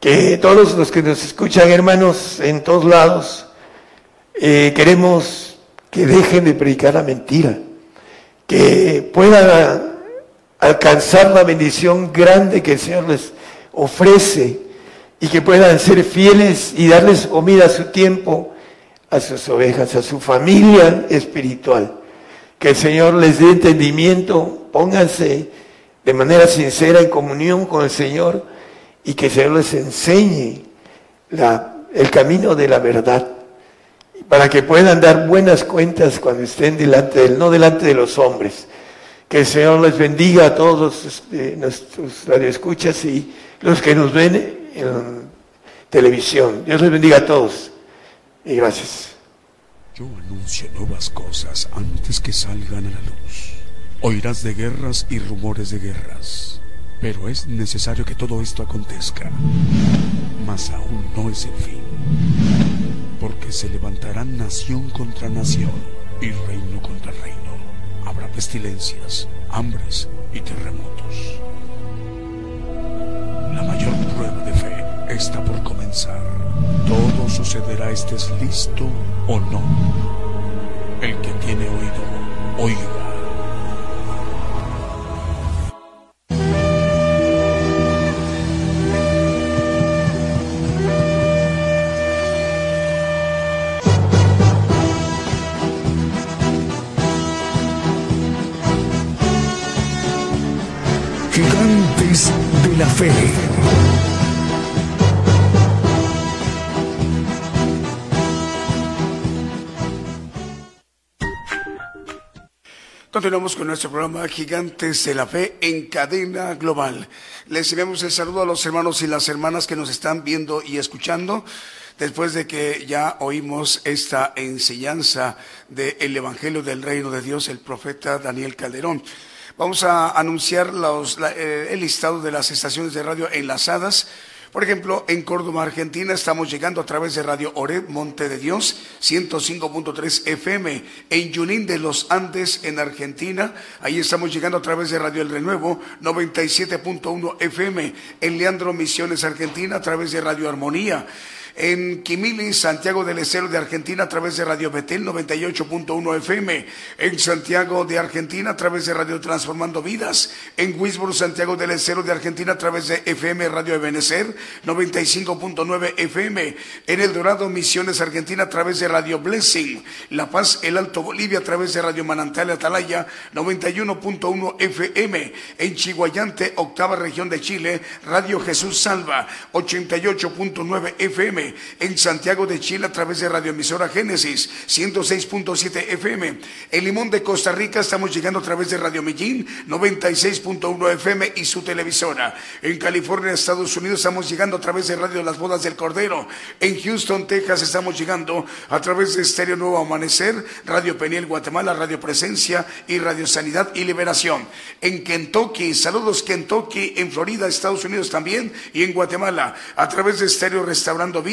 Que todos los que nos escuchan, hermanos, en todos lados, eh, queremos que dejen de predicar la mentira, que puedan alcanzar la bendición grande que el Señor les ofrece y que puedan ser fieles y darles comida a su tiempo, a sus ovejas, a su familia espiritual. Que el Señor les dé entendimiento, pónganse de manera sincera en comunión con el Señor y que el Señor les enseñe la, el camino de la verdad para que puedan dar buenas cuentas cuando estén delante de Él, no delante de los hombres. Que el Señor les bendiga a todos este, nuestros radioescuchas y los que nos ven en televisión. Dios les bendiga a todos y gracias. Yo anuncio nuevas cosas antes que salgan a la luz. Oirás de guerras y rumores de guerras, pero es necesario que todo esto acontezca. Mas aún no es el fin, porque se levantarán nación contra nación y reino contra reino. Habrá pestilencias, hambres y terremotos la mayor prueba de fe está por comenzar. Todo sucederá estés listo o no. El que tiene oído, oiga. La Fe. Continuamos con nuestro programa Gigantes de la Fe en cadena global. Les enviamos el saludo a los hermanos y las hermanas que nos están viendo y escuchando después de que ya oímos esta enseñanza del Evangelio del Reino de Dios, el profeta Daniel Calderón. Vamos a anunciar los, eh, el listado de las estaciones de radio enlazadas por ejemplo, en Córdoba, Argentina, estamos llegando a través de Radio Oreb, Monte de Dios, 105.3 FM. En Junín de los Andes, en Argentina, ahí estamos llegando a través de Radio El Renuevo, 97.1 FM. En Leandro Misiones, Argentina, a través de Radio Armonía en Quimili, Santiago del Estero de Argentina a través de Radio Betel 98.1 FM, en Santiago de Argentina a través de Radio Transformando Vidas, en Wisboro, Santiago del Estero de Argentina a través de FM Radio Ebenecer 95.9 FM, en El Dorado, Misiones Argentina a través de Radio Blessing, La Paz, El Alto Bolivia a través de Radio Manantal Atalaya 91.1 FM, en Chihuayante, octava región de Chile, Radio Jesús Salva 88.9 FM, en Santiago de Chile a través de radioemisora Génesis 106.7 FM. En Limón de Costa Rica estamos llegando a través de Radio Medellín 96.1 FM y su televisora. En California, Estados Unidos estamos llegando a través de Radio Las Bodas del Cordero. En Houston, Texas estamos llegando a través de Estéreo Nuevo Amanecer, Radio Peniel Guatemala, Radio Presencia y Radio Sanidad y Liberación. En Kentucky, saludos Kentucky, en Florida, Estados Unidos también y en Guatemala a través de Estéreo Restaurando vida.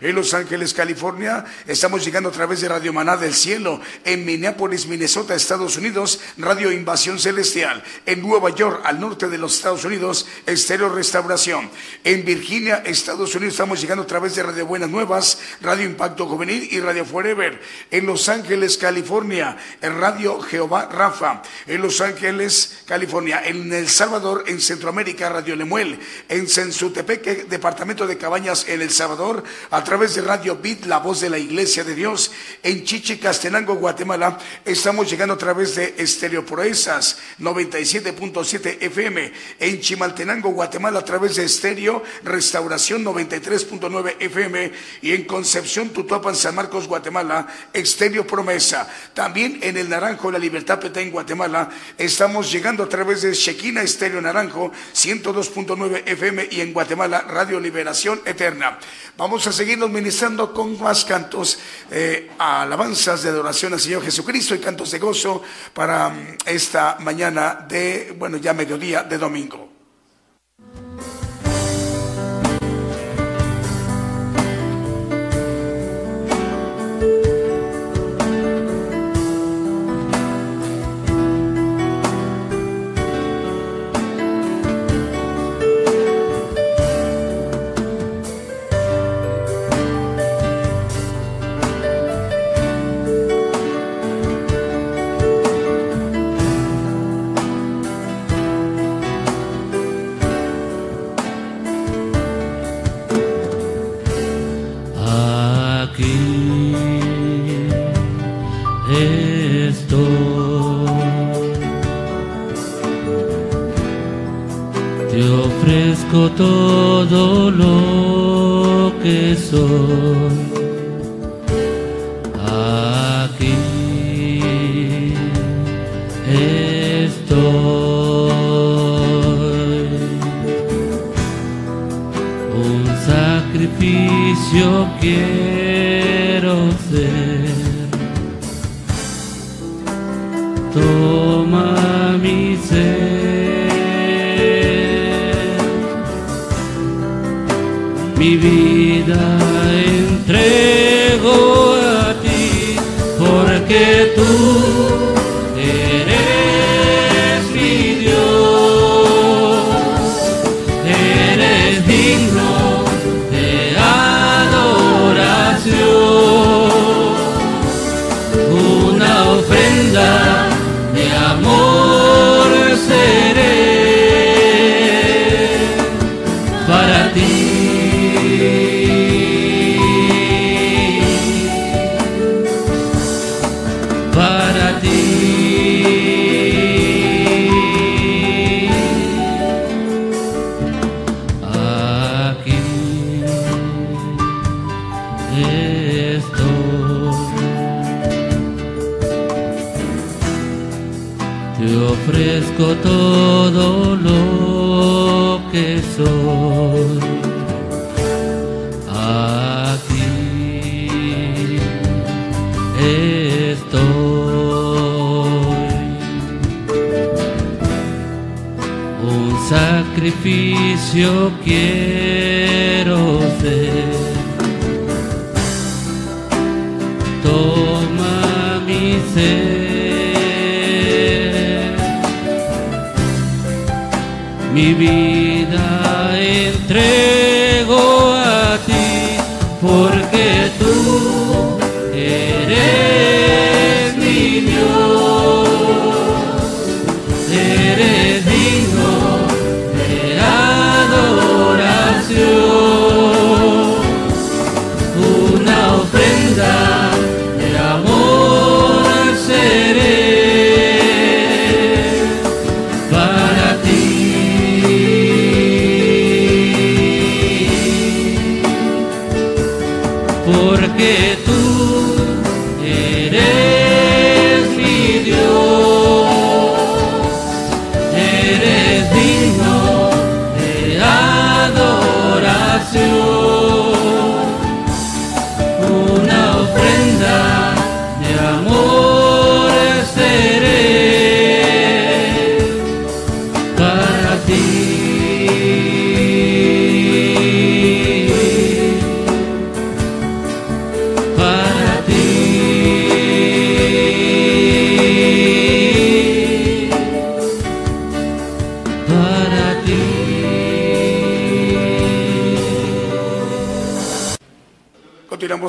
En Los Ángeles, California, estamos llegando a través de Radio Maná del Cielo. En Minneapolis, Minnesota, Estados Unidos, Radio Invasión Celestial. En Nueva York, al norte de los Estados Unidos, Estéreo Restauración. En Virginia, Estados Unidos, estamos llegando a través de Radio Buenas Nuevas, Radio Impacto Juvenil y Radio Forever. En Los Ángeles, California, en Radio Jehová Rafa. En Los Ángeles, California. En El Salvador, en Centroamérica, Radio Lemuel. En Sensutepeque, Departamento de Cabañas, en El Salvador a través de Radio Bit, la voz de la Iglesia de Dios. En Chichi, Castenango, Guatemala, estamos llegando a través de Estéreo Proezas 97.7 FM. En Chimaltenango, Guatemala, a través de Estéreo Restauración 93.9 FM. Y en Concepción, Tutuapan, San Marcos, Guatemala, Estéreo Promesa. También en el Naranjo, La Libertad Petén, Guatemala, estamos llegando a través de Chequina Estéreo Naranjo 102.9 FM y en Guatemala, Radio Liberación Eterna. Vamos a seguirnos ministrando con más cantos, eh, alabanzas de adoración al Señor Jesucristo y cantos de gozo para mm, esta mañana de, bueno, ya mediodía de domingo. Todo lo que soy. Aquí estoy. Un sacrificio quiero ser. Toma mi ser. Mi vida entrego a ti, porque tú Aquí estoy. Un sacrificio quiero ser.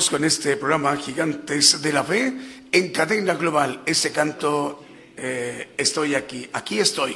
Con este programa Gigantes de la Fe en cadena global. Este canto, eh, estoy aquí, aquí estoy.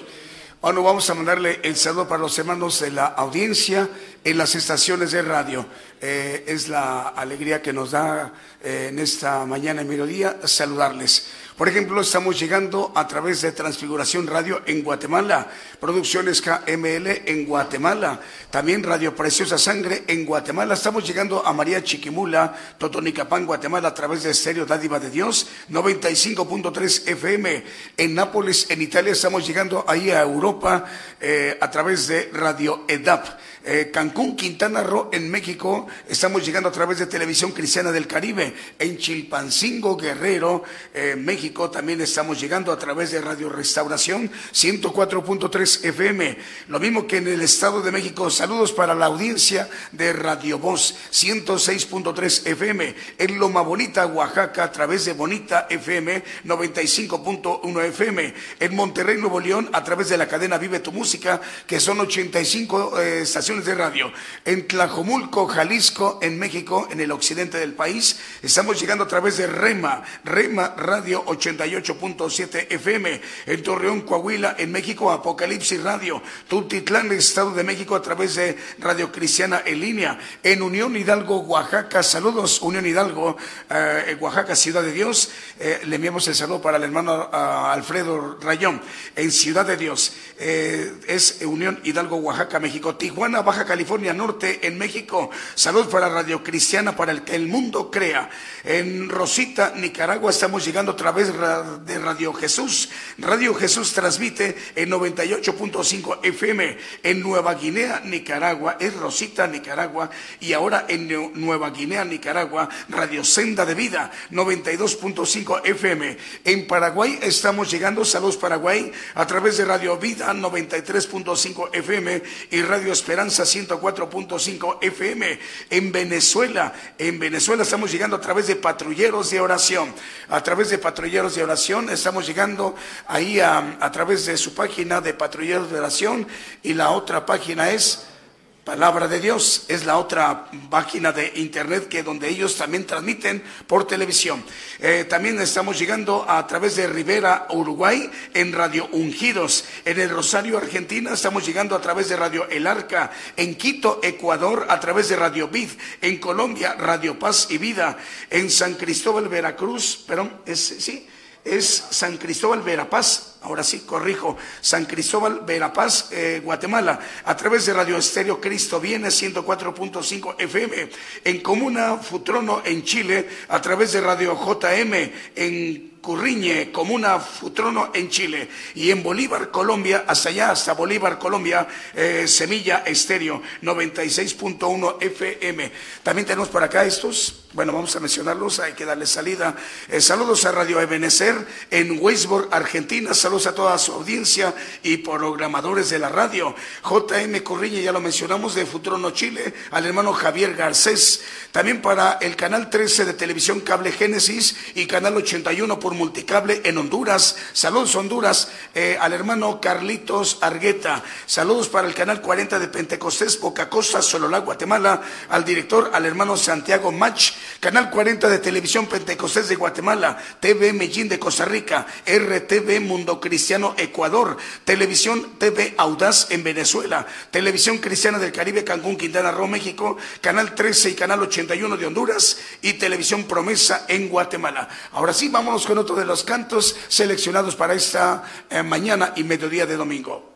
Bueno, vamos a mandarle el saludo para los hermanos de la audiencia en las estaciones de radio. Eh, es la alegría que nos da eh, en esta mañana y mediodía saludarles. Por ejemplo, estamos llegando a través de Transfiguración Radio en Guatemala, Producciones KML en Guatemala, también Radio Preciosa Sangre en Guatemala. Estamos llegando a María Chiquimula, Totonicapán, Guatemala, a través de Estéreo Dádiva de Dios, 95.3 FM. En Nápoles, en Italia, estamos llegando ahí a Europa eh, a través de Radio EDAP. Eh, Cancún, Quintana Roo, en México, estamos llegando a través de Televisión Cristiana del Caribe. En Chilpancingo, Guerrero, eh, México, también estamos llegando a través de Radio Restauración 104.3 FM. Lo mismo que en el Estado de México, saludos para la audiencia de Radio Voz 106.3 FM. En Loma Bonita, Oaxaca, a través de Bonita FM 95.1 FM. En Monterrey, Nuevo León, a través de la cadena Vive tu Música, que son 85 eh, estaciones de radio. En Tlajomulco, Jalisco, en México, en el occidente del país, estamos llegando a través de Rema, Rema Radio 88.7 FM. En Torreón, Coahuila, en México, Apocalipsis Radio. Tultitlán, Estado de México, a través de Radio Cristiana en línea. En Unión Hidalgo, Oaxaca, saludos, Unión Hidalgo, eh, Oaxaca, Ciudad de Dios. Eh, le enviamos el saludo para el hermano ah, Alfredo Rayón. En Ciudad de Dios, eh, es Unión Hidalgo, Oaxaca, México. Tijuana, Baja California Norte, en México. Salud para Radio Cristiana, para el que el mundo crea. En Rosita, Nicaragua, estamos llegando a través ra- de Radio Jesús. Radio Jesús transmite en 98.5 FM. En Nueva Guinea, Nicaragua, es Rosita, Nicaragua. Y ahora en Nue- Nueva Guinea, Nicaragua, Radio Senda de Vida, 92.5 FM. En Paraguay estamos llegando, saludos Paraguay, a través de Radio Vida 93.5 FM y Radio Esperanza 104.5 FM. En Venezuela, en Venezuela estamos llegando a través de patrulleros de oración. A través de patrulleros de oración estamos llegando ahí a través de su página de patrulleros de oración y la otra página es Palabra de Dios es la otra página de internet que donde ellos también transmiten por televisión. Eh, también estamos llegando a través de Rivera, Uruguay, en Radio Ungidos. En el Rosario, Argentina, estamos llegando a través de Radio El Arca. En Quito, Ecuador, a través de Radio Vid. En Colombia, Radio Paz y Vida. En San Cristóbal, Veracruz, perdón, es, sí, es San Cristóbal, Verapaz. Ahora sí, corrijo, San Cristóbal, Verapaz, eh, Guatemala, a través de Radio Estéreo Cristo Viene 104.5 FM, en Comuna Futrono en Chile, a través de Radio JM en Curriñe, Comuna Futrono en Chile. Y en Bolívar, Colombia, hasta allá, hasta Bolívar, Colombia, eh, Semilla Estéreo, 96.1 FM. También tenemos por acá estos bueno, vamos a mencionarlos, hay que darle salida. Eh, saludos a Radio Ebenecer en Weisborg, Argentina. Saludos a toda su audiencia y programadores de la radio. JM Corriña, ya lo mencionamos, de Futrono Chile, al hermano Javier Garcés. También para el canal 13 de televisión Cable Génesis y canal 81 por multicable en Honduras. Saludos Honduras, eh, al hermano Carlitos Argueta. Saludos para el canal 40 de Pentecostés, Boca Costa, Sololá, Guatemala. Al director, al hermano Santiago Mach Canal 40 de Televisión Pentecostés de Guatemala, TV Medellín de Costa Rica, RTV Mundo Cristiano Ecuador, Televisión TV Audaz en Venezuela, Televisión Cristiana del Caribe Cancún, Quintana Roo, México, Canal 13 y Canal 81 de Honduras y Televisión Promesa en Guatemala. Ahora sí, vámonos con otro de los cantos seleccionados para esta eh, mañana y mediodía de domingo.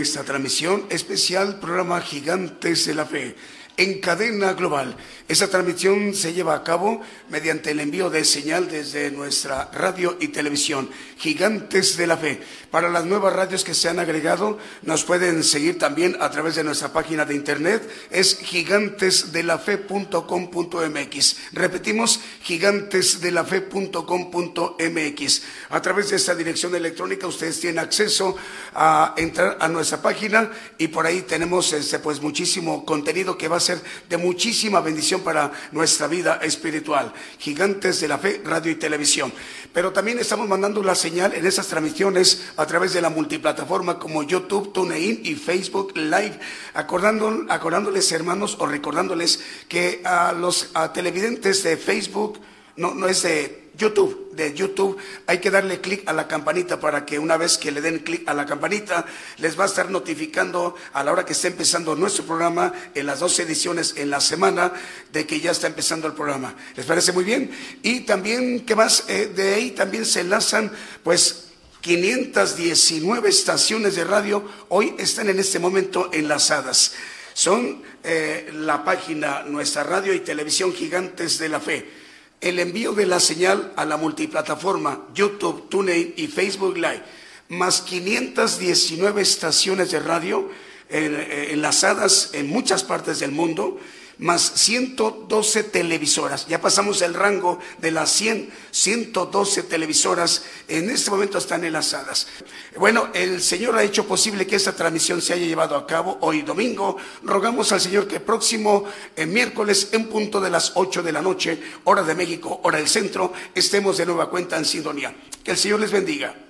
Esta transmisión especial programa Gigantes de la Fe en cadena global. Esta transmisión se lleva a cabo mediante el envío de señal desde nuestra radio y televisión, Gigantes de la Fe. Para las nuevas radios que se han agregado, nos pueden seguir también a través de nuestra página de internet, es gigantesdelafe.com.mx. Repetimos, gigantesdelafe.com.mx. A través de esta dirección electrónica ustedes tienen acceso a entrar a nuestra página y por ahí tenemos este, pues muchísimo contenido que va a ser de muchísima bendición para nuestra vida espiritual. Gigantes de la Fe, radio y televisión. Pero también estamos mandando la señal en esas transmisiones a través de la multiplataforma como YouTube, TuneIn y Facebook Live, acordando, acordándoles hermanos o recordándoles que a los televidentes de Facebook, no, no es de YouTube, de YouTube, hay que darle clic a la campanita para que una vez que le den clic a la campanita, les va a estar notificando a la hora que esté empezando nuestro programa, en las dos ediciones en la semana, de que ya está empezando el programa. ¿Les parece muy bien? Y también, ¿qué más? Eh, de ahí también se enlazan, pues, 519 estaciones de radio hoy están en este momento enlazadas. Son eh, la página Nuestra Radio y Televisión Gigantes de la Fe el envío de la señal a la multiplataforma YouTube, TuneIn y Facebook Live, más 519 estaciones de radio eh, enlazadas en muchas partes del mundo, más 112 televisoras. Ya pasamos el rango de las 100, 112 televisoras. En este momento están enlazadas. Bueno, el Señor ha hecho posible que esta transmisión se haya llevado a cabo hoy domingo. Rogamos al Señor que próximo eh, miércoles en punto de las 8 de la noche, hora de México, hora del centro, estemos de nueva cuenta en sintonía. Que el Señor les bendiga.